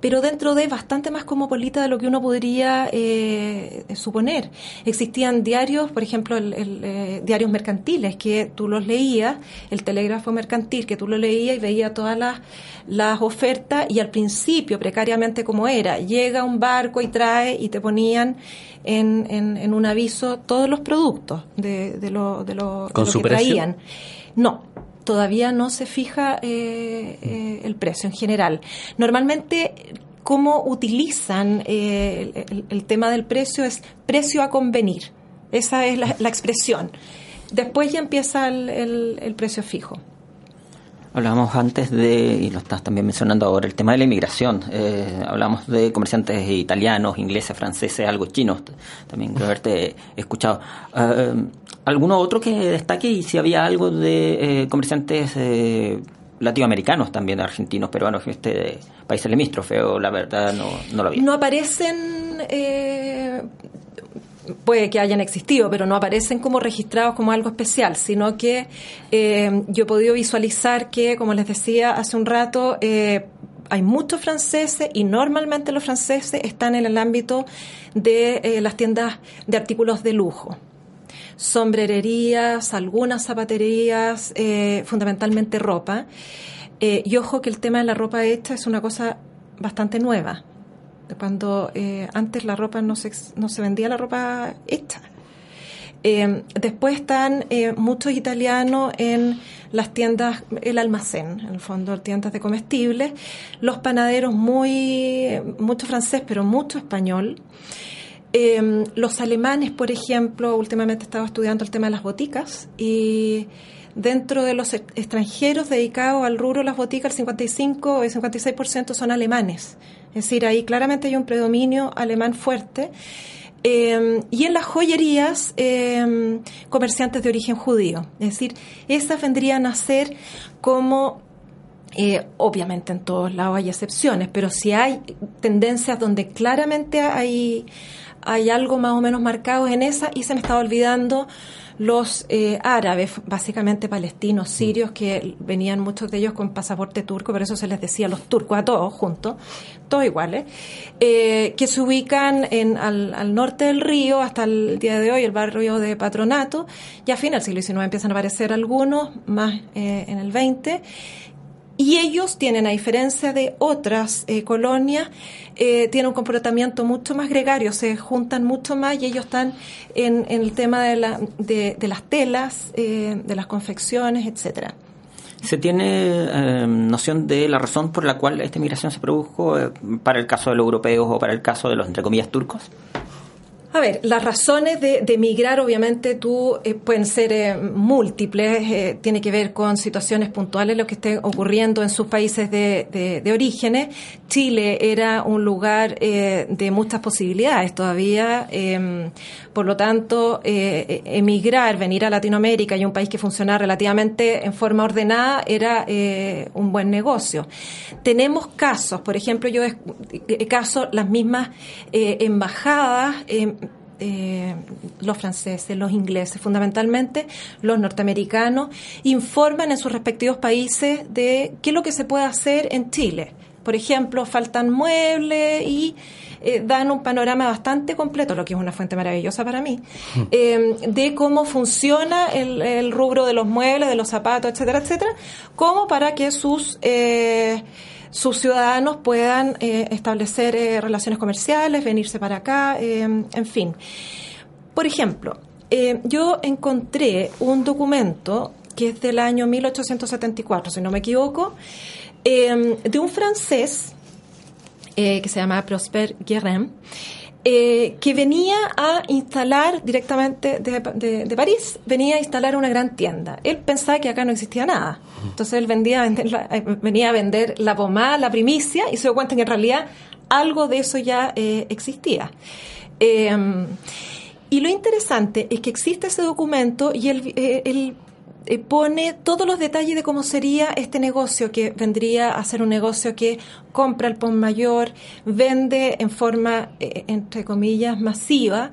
pero dentro de bastante más cosmopolita de lo que uno podría eh, suponer. Existían diarios, por ejemplo, el, el, eh, diarios mercantiles, que tú los leías, el telégrafo mercantil, que tú lo leías y veías todas las, las ofertas, y al principio, precariamente como era, llega un barco y trae y te ponían en, en, en un aviso todos los productos de, de lo, de lo, ¿Con de lo su que precio? traían. No, todavía no se fija eh, eh, el precio en general. Normalmente cómo utilizan eh, el, el, tema del precio es precio a convenir. Esa es la, la expresión. Después ya empieza el, precio fijo. Hablábamos antes de, y lo estás también mencionando ahora, el tema de la inmigración. Eh, hablamos de comerciantes italianos, ingleses, franceses, algo chinos. También creo haberte escuchado. Uh, ¿Alguno otro que destaque y si había algo de eh, comerciantes eh, latinoamericanos también, argentinos, peruanos, este países limítrofes, o la verdad no, no lo había? No aparecen, puede que hayan existido, pero no aparecen como registrados como algo especial, sino que eh, yo he podido visualizar que, como les decía hace un rato, eh, hay muchos franceses y normalmente los franceses están en el ámbito de eh, las tiendas de artículos de lujo sombrererías, algunas zapaterías, eh, fundamentalmente ropa. Y ojo que el tema de la ropa hecha es una cosa bastante nueva. Cuando eh, antes la ropa no se, no se vendía la ropa hecha. después están muchos italianos en las tiendas, el almacén, en el fondo, tiendas de comestibles, los panaderos muy, mucho francés, pero mucho español. Eh, los alemanes, por ejemplo, últimamente he estado estudiando el tema de las boticas y dentro de los extranjeros dedicados al rubro de las boticas, el 55 o el 56% son alemanes. Es decir, ahí claramente hay un predominio alemán fuerte. Eh, y en las joyerías, eh, comerciantes de origen judío. Es decir, esas vendrían a ser como eh, obviamente en todos lados hay excepciones, pero si hay tendencias donde claramente hay, hay algo más o menos marcado en esa y se me estaba olvidando los eh, árabes, básicamente palestinos, sirios, que venían muchos de ellos con pasaporte turco, por eso se les decía los turcos a todos juntos, todos iguales, eh, que se ubican en, al, al, norte del río hasta el día de hoy, el barrio de Patronato, y a fin del siglo XIX empiezan a aparecer algunos, más eh, en el 20, y ellos tienen, a diferencia de otras eh, colonias, eh, tienen un comportamiento mucho más gregario, se juntan mucho más y ellos están en, el tema de, la, de las telas, eh, de las confecciones, etcétera. ¿Se tiene eh, noción de la razón por la cual esta migración se produjo eh, para el caso de los europeos o para el caso de los, entre comillas, turcos? A ver, las razones de, de migrar, obviamente, tú eh, pueden ser eh, múltiples. Eh, tiene que ver con situaciones puntuales, lo que esté ocurriendo en sus países de, de, orígenes. Chile era un lugar de muchas posibilidades todavía. por lo tanto, emigrar, venir a Latinoamérica y un país que funciona relativamente en forma ordenada era un buen negocio. Tenemos casos, por ejemplo, yo caso las mismas embajadas eh, los franceses, los ingleses, fundamentalmente los norteamericanos, informan en sus respectivos países de qué es lo que se puede hacer en Chile. Por ejemplo, faltan muebles y eh, dan un panorama bastante completo, lo que es una fuente maravillosa para mí, eh, de cómo funciona el, el, rubro de los muebles, de los zapatos, etcétera, etcétera, como para que sus eh, sus ciudadanos puedan eh, establecer eh, relaciones comerciales, venirse para acá, eh, en fin. Por ejemplo, yo encontré un documento que es del año 1874, si no me equivoco, de un francés que se llama Prosper Guérin, eh, que venía a instalar directamente de, de, de, París, venía a instalar una gran tienda. Él pensaba que acá no existía nada. Entonces él vendía eh, venía a vender la pomada, la primicia, y se dio cuenta que en realidad algo de eso ya eh, existía. y lo interesante es que existe ese documento y él, él pone todos los detalles de cómo sería este negocio, que vendría a ser un negocio que compra el PON mayor, vende en forma, eh, entre comillas, masiva,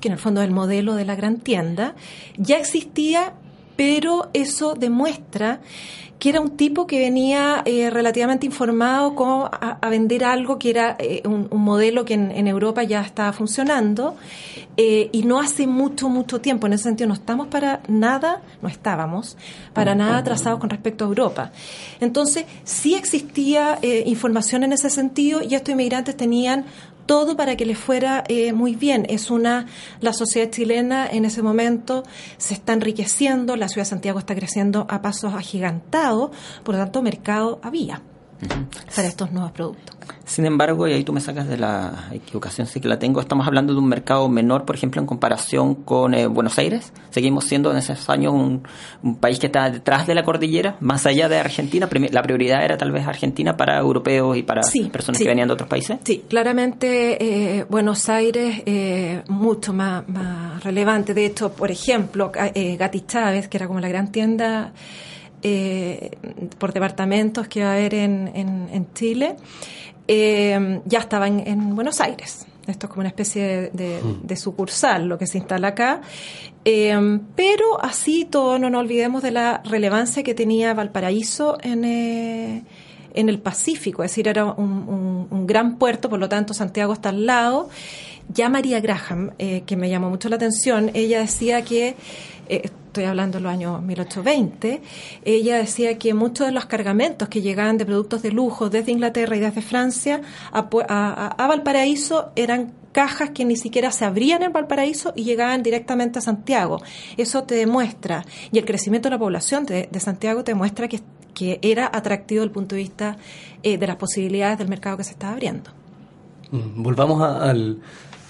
que en el fondo es el modelo de la gran tienda, ya existía, pero eso demuestra que era un tipo que venía eh, relativamente informado como a, a, vender algo que era eh, un, un, modelo que en, en, Europa ya estaba funcionando eh, y no hace mucho, mucho tiempo. En ese sentido, no estamos para nada, no estábamos para nada atrasados con respecto a Europa. Entonces, sí existía eh, información en ese sentido y estos inmigrantes tenían todo para que les fuera eh, muy bien. Es una, la sociedad chilena en ese momento se está enriqueciendo, la ciudad de Santiago está creciendo a pasos agigantados, por lo tanto mercado había para estos nuevos productos. Sin embargo, y ahí tú me sacas de la equivocación, sí que la tengo, estamos hablando de un mercado menor, por ejemplo, en comparación con eh, Buenos Aires. Seguimos siendo en esos años un, un, país que está detrás de la cordillera, más allá de Argentina. La prioridad era tal vez Argentina para europeos y para sí, personas sí. que venían de otros países. Sí, claramente eh, Buenos Aires eh, mucho más, más, relevante. De hecho, por ejemplo, eh, Gati Chávez, que era como la gran tienda eh, por departamentos que va a haber en, en, en Chile, eh, ya estaba en, en, Buenos Aires. Esto es como una especie de, de, de sucursal, lo que se instala acá. Eh, pero así todo, no nos olvidemos de la relevancia que tenía Valparaíso en, en el Pacífico. Es decir, era un, un, un, gran puerto, por lo tanto Santiago está al lado. Ya María Graham, eh, que me llamó mucho la atención, ella decía que eh, estoy hablando de los años 1820, ella decía que muchos de los cargamentos que llegaban de productos de lujo desde Inglaterra y desde Francia a, a, Valparaíso eran cajas que ni siquiera se abrían en Valparaíso y llegaban directamente a Santiago. Eso te demuestra, y el crecimiento de la población de, de Santiago te demuestra que, que, era atractivo desde el punto de vista eh, de las posibilidades del mercado que se estaba abriendo. Volvamos a, al,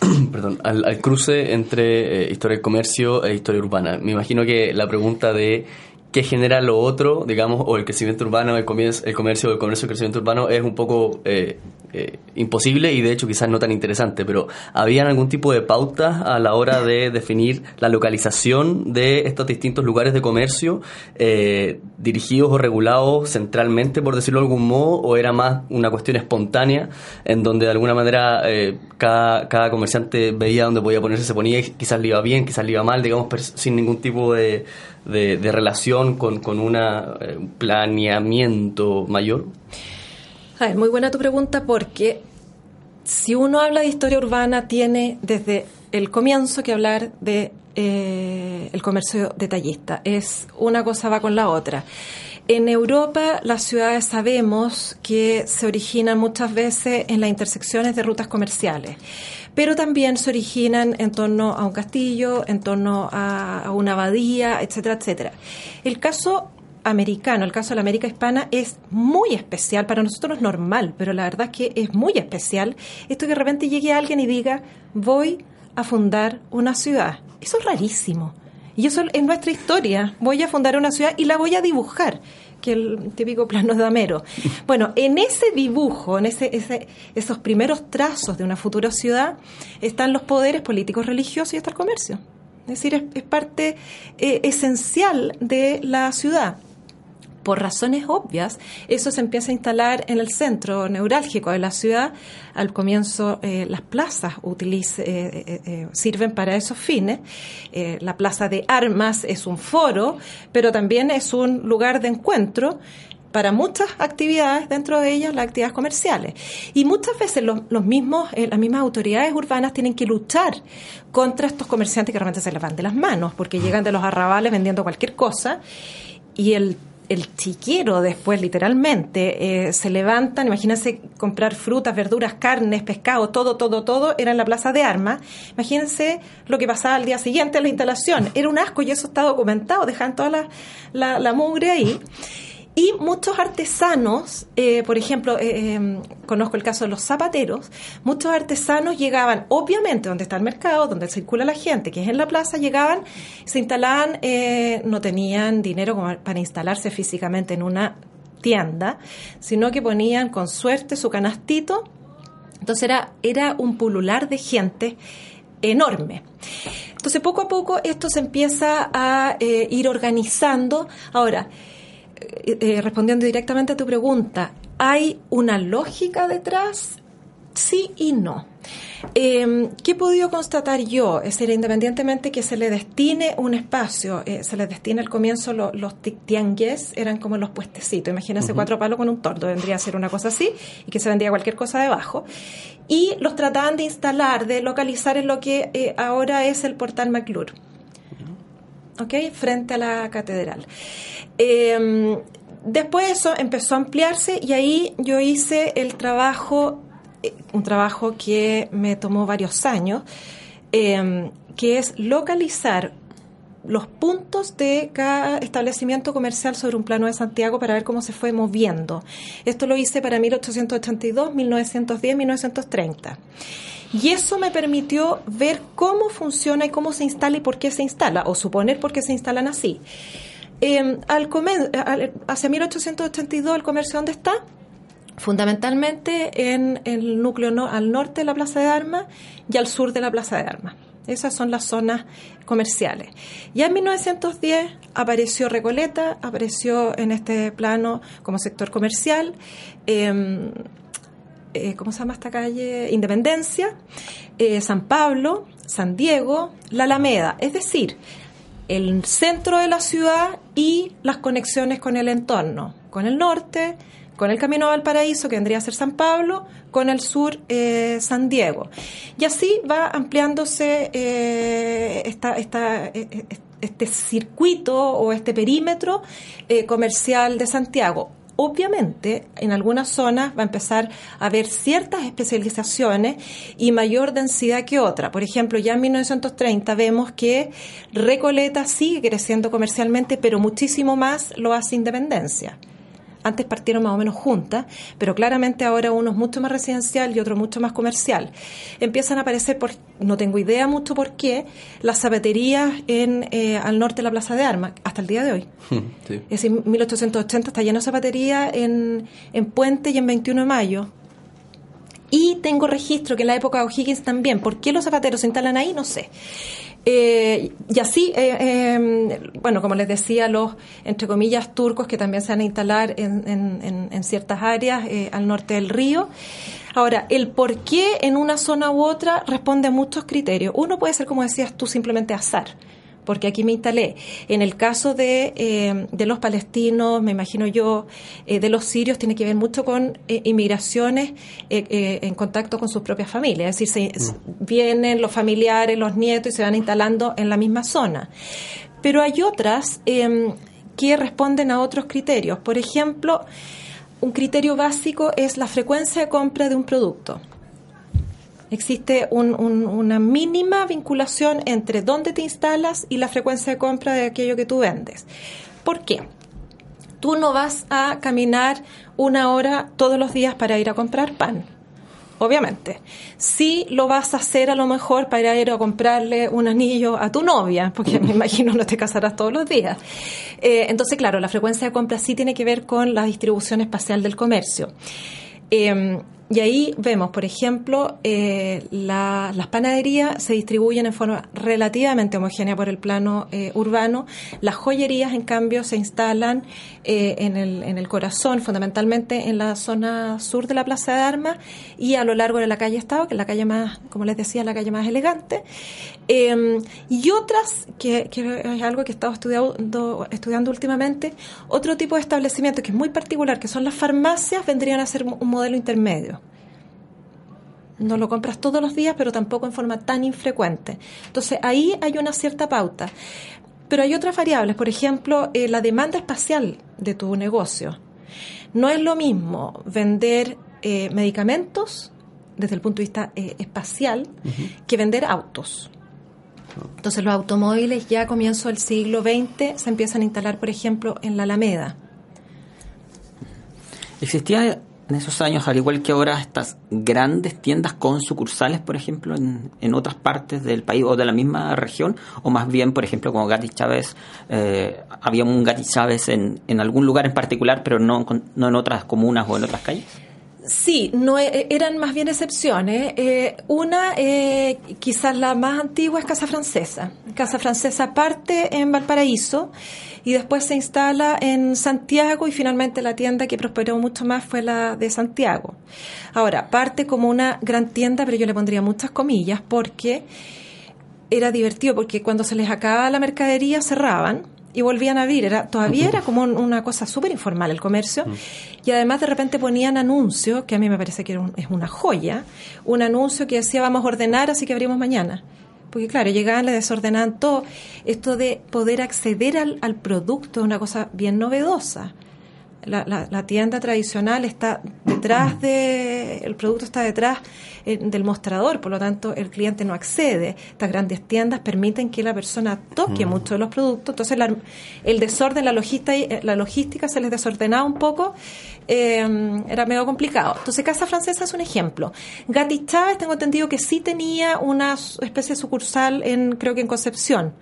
perdón, al, al, cruce entre eh, historia del comercio e historia urbana. Me imagino que la pregunta de qué genera lo otro, digamos, o el crecimiento urbano, el, comienzo, el comercio, el comercio, el crecimiento urbano, es un poco eh, eh, imposible y de hecho quizás no tan interesante, pero ¿habían algún tipo de pautas a la hora de definir la localización de estos distintos lugares de comercio, eh, dirigidos o regulados centralmente, por decirlo de algún modo, o era más una cuestión espontánea, en donde de alguna manera eh, cada, cada comerciante veía dónde podía ponerse, se ponía, quizás le iba bien, quizás le iba mal, digamos, sin ningún tipo de, de, relación con, con eh, un planeamiento mayor? Muy buena tu pregunta porque si uno habla de historia urbana tiene desde el comienzo que hablar de eh, el comercio detallista. Es una cosa va con la otra. En Europa las ciudades sabemos que se originan muchas veces en las intersecciones de rutas comerciales, pero también se originan en torno a un castillo, en torno a una abadía, etcétera, etcétera. El caso americano, el caso de la América hispana, es muy especial. Para nosotros no es normal, pero la verdad es que es muy especial. Esto que de repente llegue alguien y diga, voy a fundar una ciudad. Eso es rarísimo. Y eso es nuestra historia. Voy a fundar una ciudad y la voy a dibujar que el típico plano de Amero. Bueno, en ese dibujo, en ese, ese, esos primeros trazos de una futura ciudad, están los poderes políticos religiosos y está el comercio. Es decir, es, es parte eh, esencial de la ciudad. Por razones obvias, eso se empieza a instalar en el centro neurálgico de la ciudad. Al comienzo, eh, las plazas eh, eh, sirven para esos fines. la plaza de armas es un foro, pero también es un lugar de encuentro para muchas actividades, dentro de ellas las actividades comerciales. Y muchas veces los, los mismos, las mismas autoridades urbanas tienen que luchar contra estos comerciantes que realmente se les van de las manos, porque llegan de los arrabales vendiendo cualquier cosa y el el chiquero después, literalmente, eh, se levantan, imagínense comprar frutas, verduras, carnes, pescado, todo, todo, todo, era en la plaza de armas. Imagínense lo que pasaba al día siguiente en la instalación. Era un asco y eso está documentado, dejan toda la, la, la mugre ahí. Y muchos artesanos, eh, por ejemplo, eh, em, conozco el caso de los zapateros, muchos artesanos llegaban, obviamente, donde está el mercado, donde circula la gente, que es en la plaza, llegaban, se instalaban, eh, no tenían dinero para instalarse físicamente en una tienda, sino que ponían con suerte su canastito. Entonces era, era un pulular de gente enorme. Entonces poco a poco esto se empieza a ir organizando. Ahora, eh, eh, respondiendo directamente a tu pregunta, ¿hay una lógica detrás? Sí y no. Eh, ¿Qué he podido constatar yo? Es decir, independientemente que se le destine un espacio, eh, se les destina al comienzo los tiangues, eran como los puestecitos. Imagínense cuatro palos con un tordo, vendría a ser una cosa así, y que se vendía cualquier cosa debajo. Y los trataban de instalar, de localizar en lo que ahora es el portal McClure. ¿Ok? Frente a la catedral. Eh, después eso empezó a ampliarse y ahí yo hice el trabajo, eh, un trabajo que me tomó varios años, em, que es localizar los puntos de cada establecimiento comercial sobre un plano de Santiago para ver cómo se fue moviendo. Esto lo hice para 1882, 1910, 1930. Y eso me permitió ver cómo funciona y cómo se instala y por qué se instala, o suponer por qué se instalan así. Eh, al hacia 1882, ¿el comercio dónde está? Fundamentalmente en el núcleo al norte de la Plaza de Armas y al sur de la Plaza de Armas. Esas son las zonas comerciales. Ya en 1910 apareció Recoleta, apareció en este plano como sector comercial. Em, eh, ¿Cómo se llama esta calle? Independencia, eh, San Pablo, San Diego, La Alameda. Es decir, el centro de la ciudad y las conexiones con el entorno, con el norte, con el Camino a Valparaíso, que vendría a ser San Pablo, con el sur eh, San Diego. Y así va ampliándose e, e, este circuito o este perímetro comercial de Santiago. Obviamente, en algunas zonas va a empezar a haber ciertas especializaciones y mayor densidad que otra. Por ejemplo, ya en 1930 vemos que Recoleta sigue creciendo comercialmente, pero muchísimo más lo hace Independencia antes partieron más o menos juntas, pero claramente ahora uno es mucho más residencial y otro mucho más comercial. Empiezan a aparecer, por, no tengo idea mucho por qué, las zapaterías en, eh, al norte de la Plaza de Armas, hasta el día de hoy. Es decir, 1880 está lleno de zapaterías en, en Puente y en 21 de Mayo. Y tengo registro que en la época de O'Higgins también. ¿Por qué los zapateros se instalan ahí? No sé. Eh, y así, eh, em, bueno, como les decía, los, entre comillas, turcos que también se van a instalar en, en, ciertas áreas eh, al norte del río. Ahora, el por qué en una zona u otra responde a muchos criterios. Uno puede ser, como decías tú, simplemente azar porque aquí me instalé. En el caso de, eh, de los palestinos, me imagino yo, eh, de los sirios, tiene que ver mucho con eh, inmigraciones en contacto con sus propias familias. Es decir, se, mm. vienen los familiares, los nietos y se van instalando en la misma zona. Pero hay otras em, que responden a otros criterios. Por ejemplo, un criterio básico es la frecuencia de compra de un producto. Existe una mínima vinculación entre dónde te instalas y la frecuencia de compra de aquello que tú vendes. ¿Por qué? Tú no vas a caminar una hora todos los días para ir a comprar pan obviamente. Sí lo vas a hacer a lo mejor para ir a comprarle un anillo a tu novia, porque me imagino no te casarás todos los días. Eh, entonces, claro, la frecuencia de compra sí tiene que ver con la distribución espacial del comercio. Eh, y ahí vemos, por ejemplo, eh, la- las panaderías se distribuyen en forma relativamente homogénea por el plano eh, urbano. Las joyerías, en cambio, se instalan eh, en, el, en el corazón, fundamentalmente en la zona sur de la Plaza de Armas y a lo largo de la calle Estado, que es la calle más, como les decía, la calle más elegante. Eh, y otras, que, que es algo que he estado estudiando, estudiando últimamente, otro tipo de establecimientos que es muy particular, que son las farmacias, vendrían a ser un modelo intermedio. No lo compras todos los días, pero tampoco en forma tan infrecuente. Entonces ahí hay una cierta pauta. Pero hay otras variables, por ejemplo, eh, la demanda espacial de tu negocio. No es lo mismo vender eh, medicamentos desde el punto de vista eh, espacial que vender autos. Entonces los automóviles ya a comienzo del siglo XX se empiezan a instalar, por ejemplo, en la Alameda. ¿Existía en esos años, al igual que ahora, estas grandes tiendas con sucursales, por ejemplo, en, en otras partes del país o de la misma región? ¿O más bien, por ejemplo, como Gatti Chávez, eh, había un Gatti Chávez en, en algún lugar en particular, pero no, no en otras comunas o en otras calles? Sí, no e- eran más bien excepciones. Eh, una, eh, quizás la más antigua, es Casa Francesa. Casa Francesa parte en Valparaíso y después se instala en Santiago y finalmente la tienda que prosperó mucho más fue la de Santiago. Ahora, parte como una gran tienda, pero yo le pondría muchas comillas porque era divertido porque cuando se les acababa la mercadería cerraban y volvían a abrir. Era, todavía era como un- una cosa súper informal el comercio. Y además de repente ponían anuncios, que a mí me parece que era un- es una joya, un anuncio que decía vamos a ordenar, así que abrimos mañana. Porque claro, llegaban, le desordenaban todo. Esto de poder acceder al, al producto es una cosa bien novedosa. La, la- la tienda tradicional está detrás de, el producto está detrás eh, del mostrador, por lo tanto el cliente no accede. Estas grandes tiendas permiten que la persona toque Mm. mucho de los productos, entonces la- el desorden, la logística, la logística se les desordenaba un poco, eh, era medio complicado. Entonces Casa Francesa es un ejemplo. Gatti Chávez tengo entendido que sí tenía una especie de sucursal en, creo que en Concepción,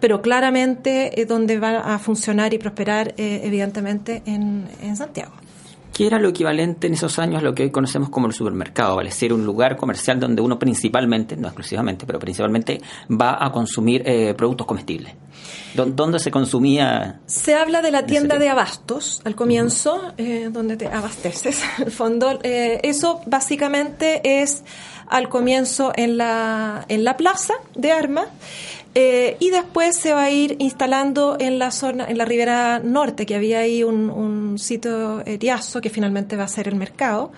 pero claramente eh, donde va a funcionar y prosperar eh, evidentemente en, en Santiago. ¿Qué era lo equivalente en esos años a lo que hoy conocemos como el supermercado? Vale, ser un lugar comercial donde uno principalmente, no exclusivamente, pero principalmente va a consumir eh, productos comestibles. Dó- ¿Dónde se consumía? Se habla de la tienda de abastos al comienzo, eh, donde te abasteces. El fondo, eh, eso básicamente es al comienzo en la, en la plaza de armas. Eh, y después se va a ir instalando en la zona, en la ribera norte, que había ahí un, sitio eriazo que finalmente va a ser el mercado,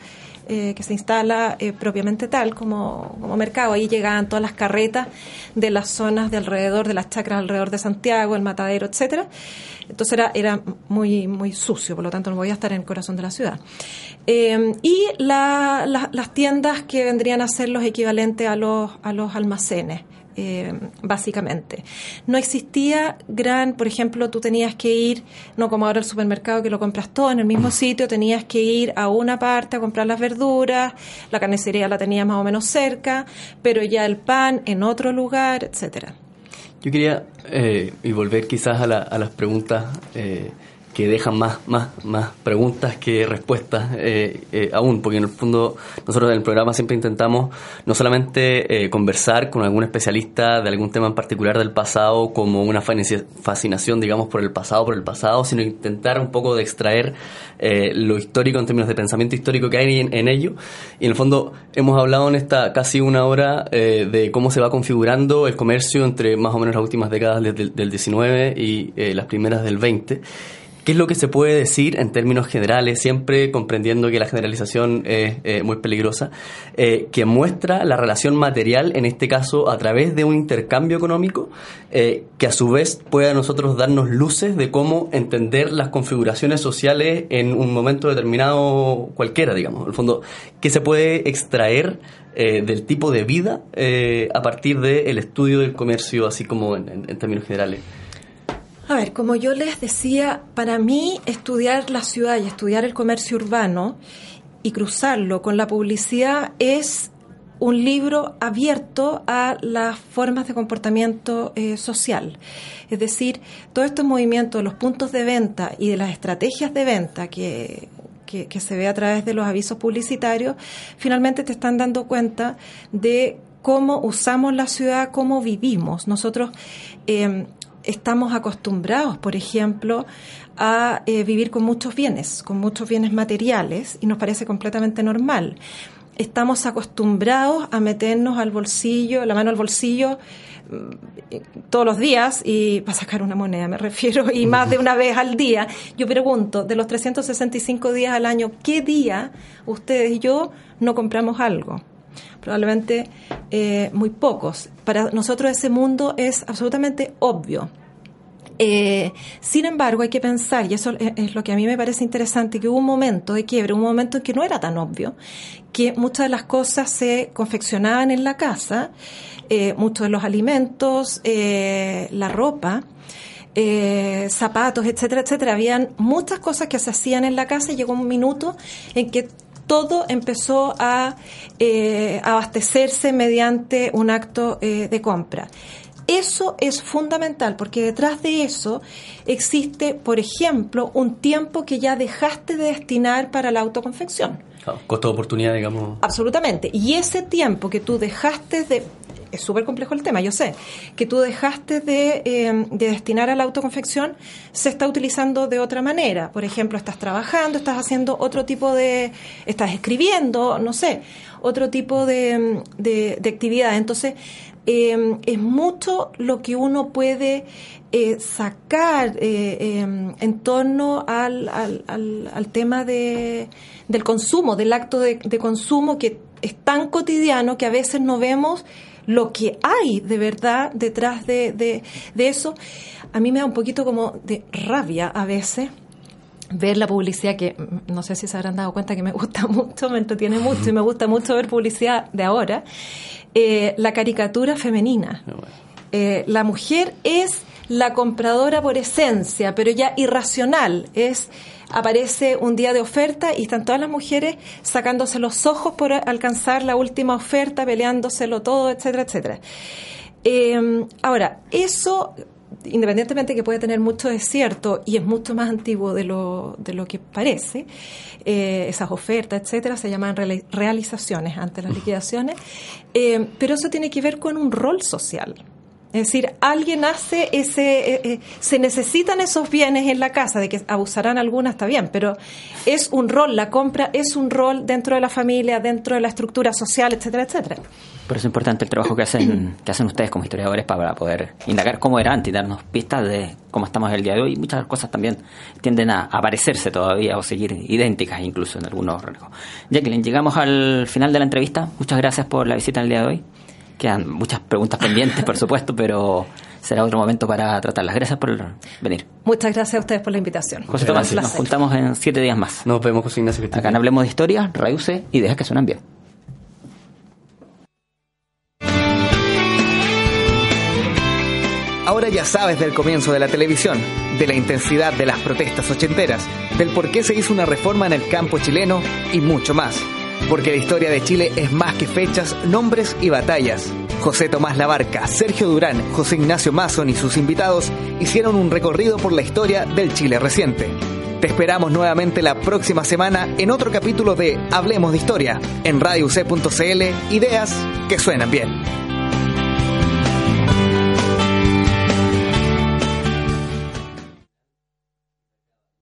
eh, que se instala eh, propiamente tal como, como mercado. Ahí llegaban todas las carretas de las zonas de alrededor, de las chacras alrededor de Santiago, el matadero, etcétera. Entonces era, era muy, muy sucio, por lo tanto no voy a estar en el corazón de la ciudad. Eh, y la- las tiendas que vendrían a ser los equivalentes a los, a los almacenes. Eh, básicamente. No existía gran, por ejemplo, tú tenías que ir, no como ahora el supermercado que lo compras todo en el mismo sitio, tenías que ir a una parte a comprar las verduras, la carnicería la tenías más o menos cerca, pero ya el pan en otro lugar, etcétera. Yo quería, eh, y volver quizás a, la- a las preguntas eh, que dejan más, más, más preguntas que respuestas eh, eh, aún, porque en el fondo nosotros en el programa siempre intentamos no solamente eh, conversar con algún especialista de algún tema en particular del pasado como una fascinación, digamos, por el pasado, por el pasado, sino intentar un poco de extraer lo histórico en términos de pensamiento histórico que hay en, ello. Y en el fondo hemos hablado en esta casi una hora de cómo se va configurando el comercio entre más o menos las últimas décadas del, del 19 y las primeras del 20. ¿Qué es lo que se puede decir en términos generales, siempre comprendiendo que la generalización es eh, muy peligrosa, eh, que muestra la relación material, en este caso a través de un intercambio económico, eh, que a su vez puede a nosotros darnos luces de cómo entender las configuraciones sociales en un momento determinado cualquiera, digamos. En el fondo, ¿qué se puede extraer del tipo de vida a partir del estudio del comercio, así como en términos generales? A ver, como yo les decía, para mí estudiar la ciudad y estudiar el comercio urbano y cruzarlo con la publicidad es un libro abierto a las formas de comportamiento eh, social. Es decir, todos estos movimientos los puntos de venta y de las estrategias de venta que, que se ve a través de los avisos publicitarios, finalmente te están dando cuenta de cómo usamos la ciudad, cómo vivimos. Nosotros eh, estamos acostumbrados, por ejemplo, a eh, vivir con muchos bienes, con muchos bienes materiales, y nos parece completamente normal. Estamos acostumbrados a meternos al bolsillo, la mano al bolsillo mm, todos los días y para sacar una moneda, me refiero, y más de una vez al día. Yo pregunto, de los 365 días al año, ¿qué día ustedes y yo no compramos algo? Probablemente eh, muy pocos. Para nosotros ese mundo es absolutamente obvio. Eh, sin embargo, hay que pensar, y eso es, lo que a mí me parece interesante, que hubo un momento de quiebre, un momento en que no era tan obvio, que muchas de las cosas se confeccionaban en la casa, eh, muchos de los alimentos, la ropa, eh, zapatos, etcétera, etcétera. Habían muchas cosas que se hacían en la casa y llegó un minuto en que todo empezó a eh, abastecerse mediante un acto eh, de compra. Eso es fundamental porque detrás de eso existe, por ejemplo, un tiempo que ya dejaste de destinar para la autoconfección. costo de oportunidad, digamos. Absolutamente. Y ese tiempo que tú dejaste de... Es súper complejo el tema, yo sé. Que tú dejaste de, eh, de destinar a la autoconfección se está utilizando de otra manera. Por ejemplo, estás trabajando, estás haciendo otro tipo de... Estás escribiendo, no sé, otro tipo de, de, de actividad. Entonces, eh, es mucho lo que uno puede eh, sacar eh, en torno al, al, al, tema de, del consumo, del acto de, consumo que es tan cotidiano que a veces no vemos lo que hay de verdad detrás de, de, de eso. A mí me da un poquito como de rabia a veces ver la publicidad que no sé si se habrán dado cuenta que me gusta mucho, me entretiene mucho y me gusta mucho ver publicidad de ahora, eh, la caricatura femenina. Eh, la mujer es la compradora por esencia, pero ya irracional, es aparece un día de oferta y están todas las mujeres sacándose los ojos por alcanzar la última oferta, peleándoselo todo, etcétera, etcétera. Eh, ahora, eso independientemente que puede tener mucho desierto y es mucho más antiguo de lo, de lo que parece, eh, esas ofertas, etcétera, se llaman realizaciones ante las liquidaciones, eh, pero eso tiene que ver con un rol social. Es decir, alguien hace ese, eh, eh, se necesitan esos bienes en la casa, de que abusarán algunas, está bien, pero es un rol, la compra es un rol dentro de la familia, dentro de la estructura social, etcétera, etcétera. Por eso es importante el trabajo que hacen, que hacen ustedes como historiadores para poder indagar cómo era antes y darnos pistas de cómo estamos el día de hoy. Muchas cosas también tienden a, a parecerse todavía o seguir idénticas incluso en algunos rasgos. Jacqueline, llegamos al final de la entrevista. Muchas gracias por la visita el día de hoy. Quedan muchas preguntas pendientes, por supuesto, pero será otro momento para tratarlas. Gracias por venir. Muchas gracias a ustedes por la invitación. José Tomás, nos juntamos en siete días más. Nos vemos, José Ignacio. Acá en Hablemos de Historia, Reduce y Deja que suenan bien. Ahora ya sabes del comienzo de la televisión, de la intensidad de las protestas ochenteras, del por qué se hizo una reforma en el campo chileno y mucho más. Porque la historia de Chile es más que fechas, nombres y batallas. José Tomás Labarca, Sergio Durán, José Ignacio Mason y sus invitados hicieron un recorrido por la historia del Chile reciente. Te esperamos nuevamente la próxima semana en otro capítulo de Hablemos de Historia en radioc.cl, ideas que suenan bien.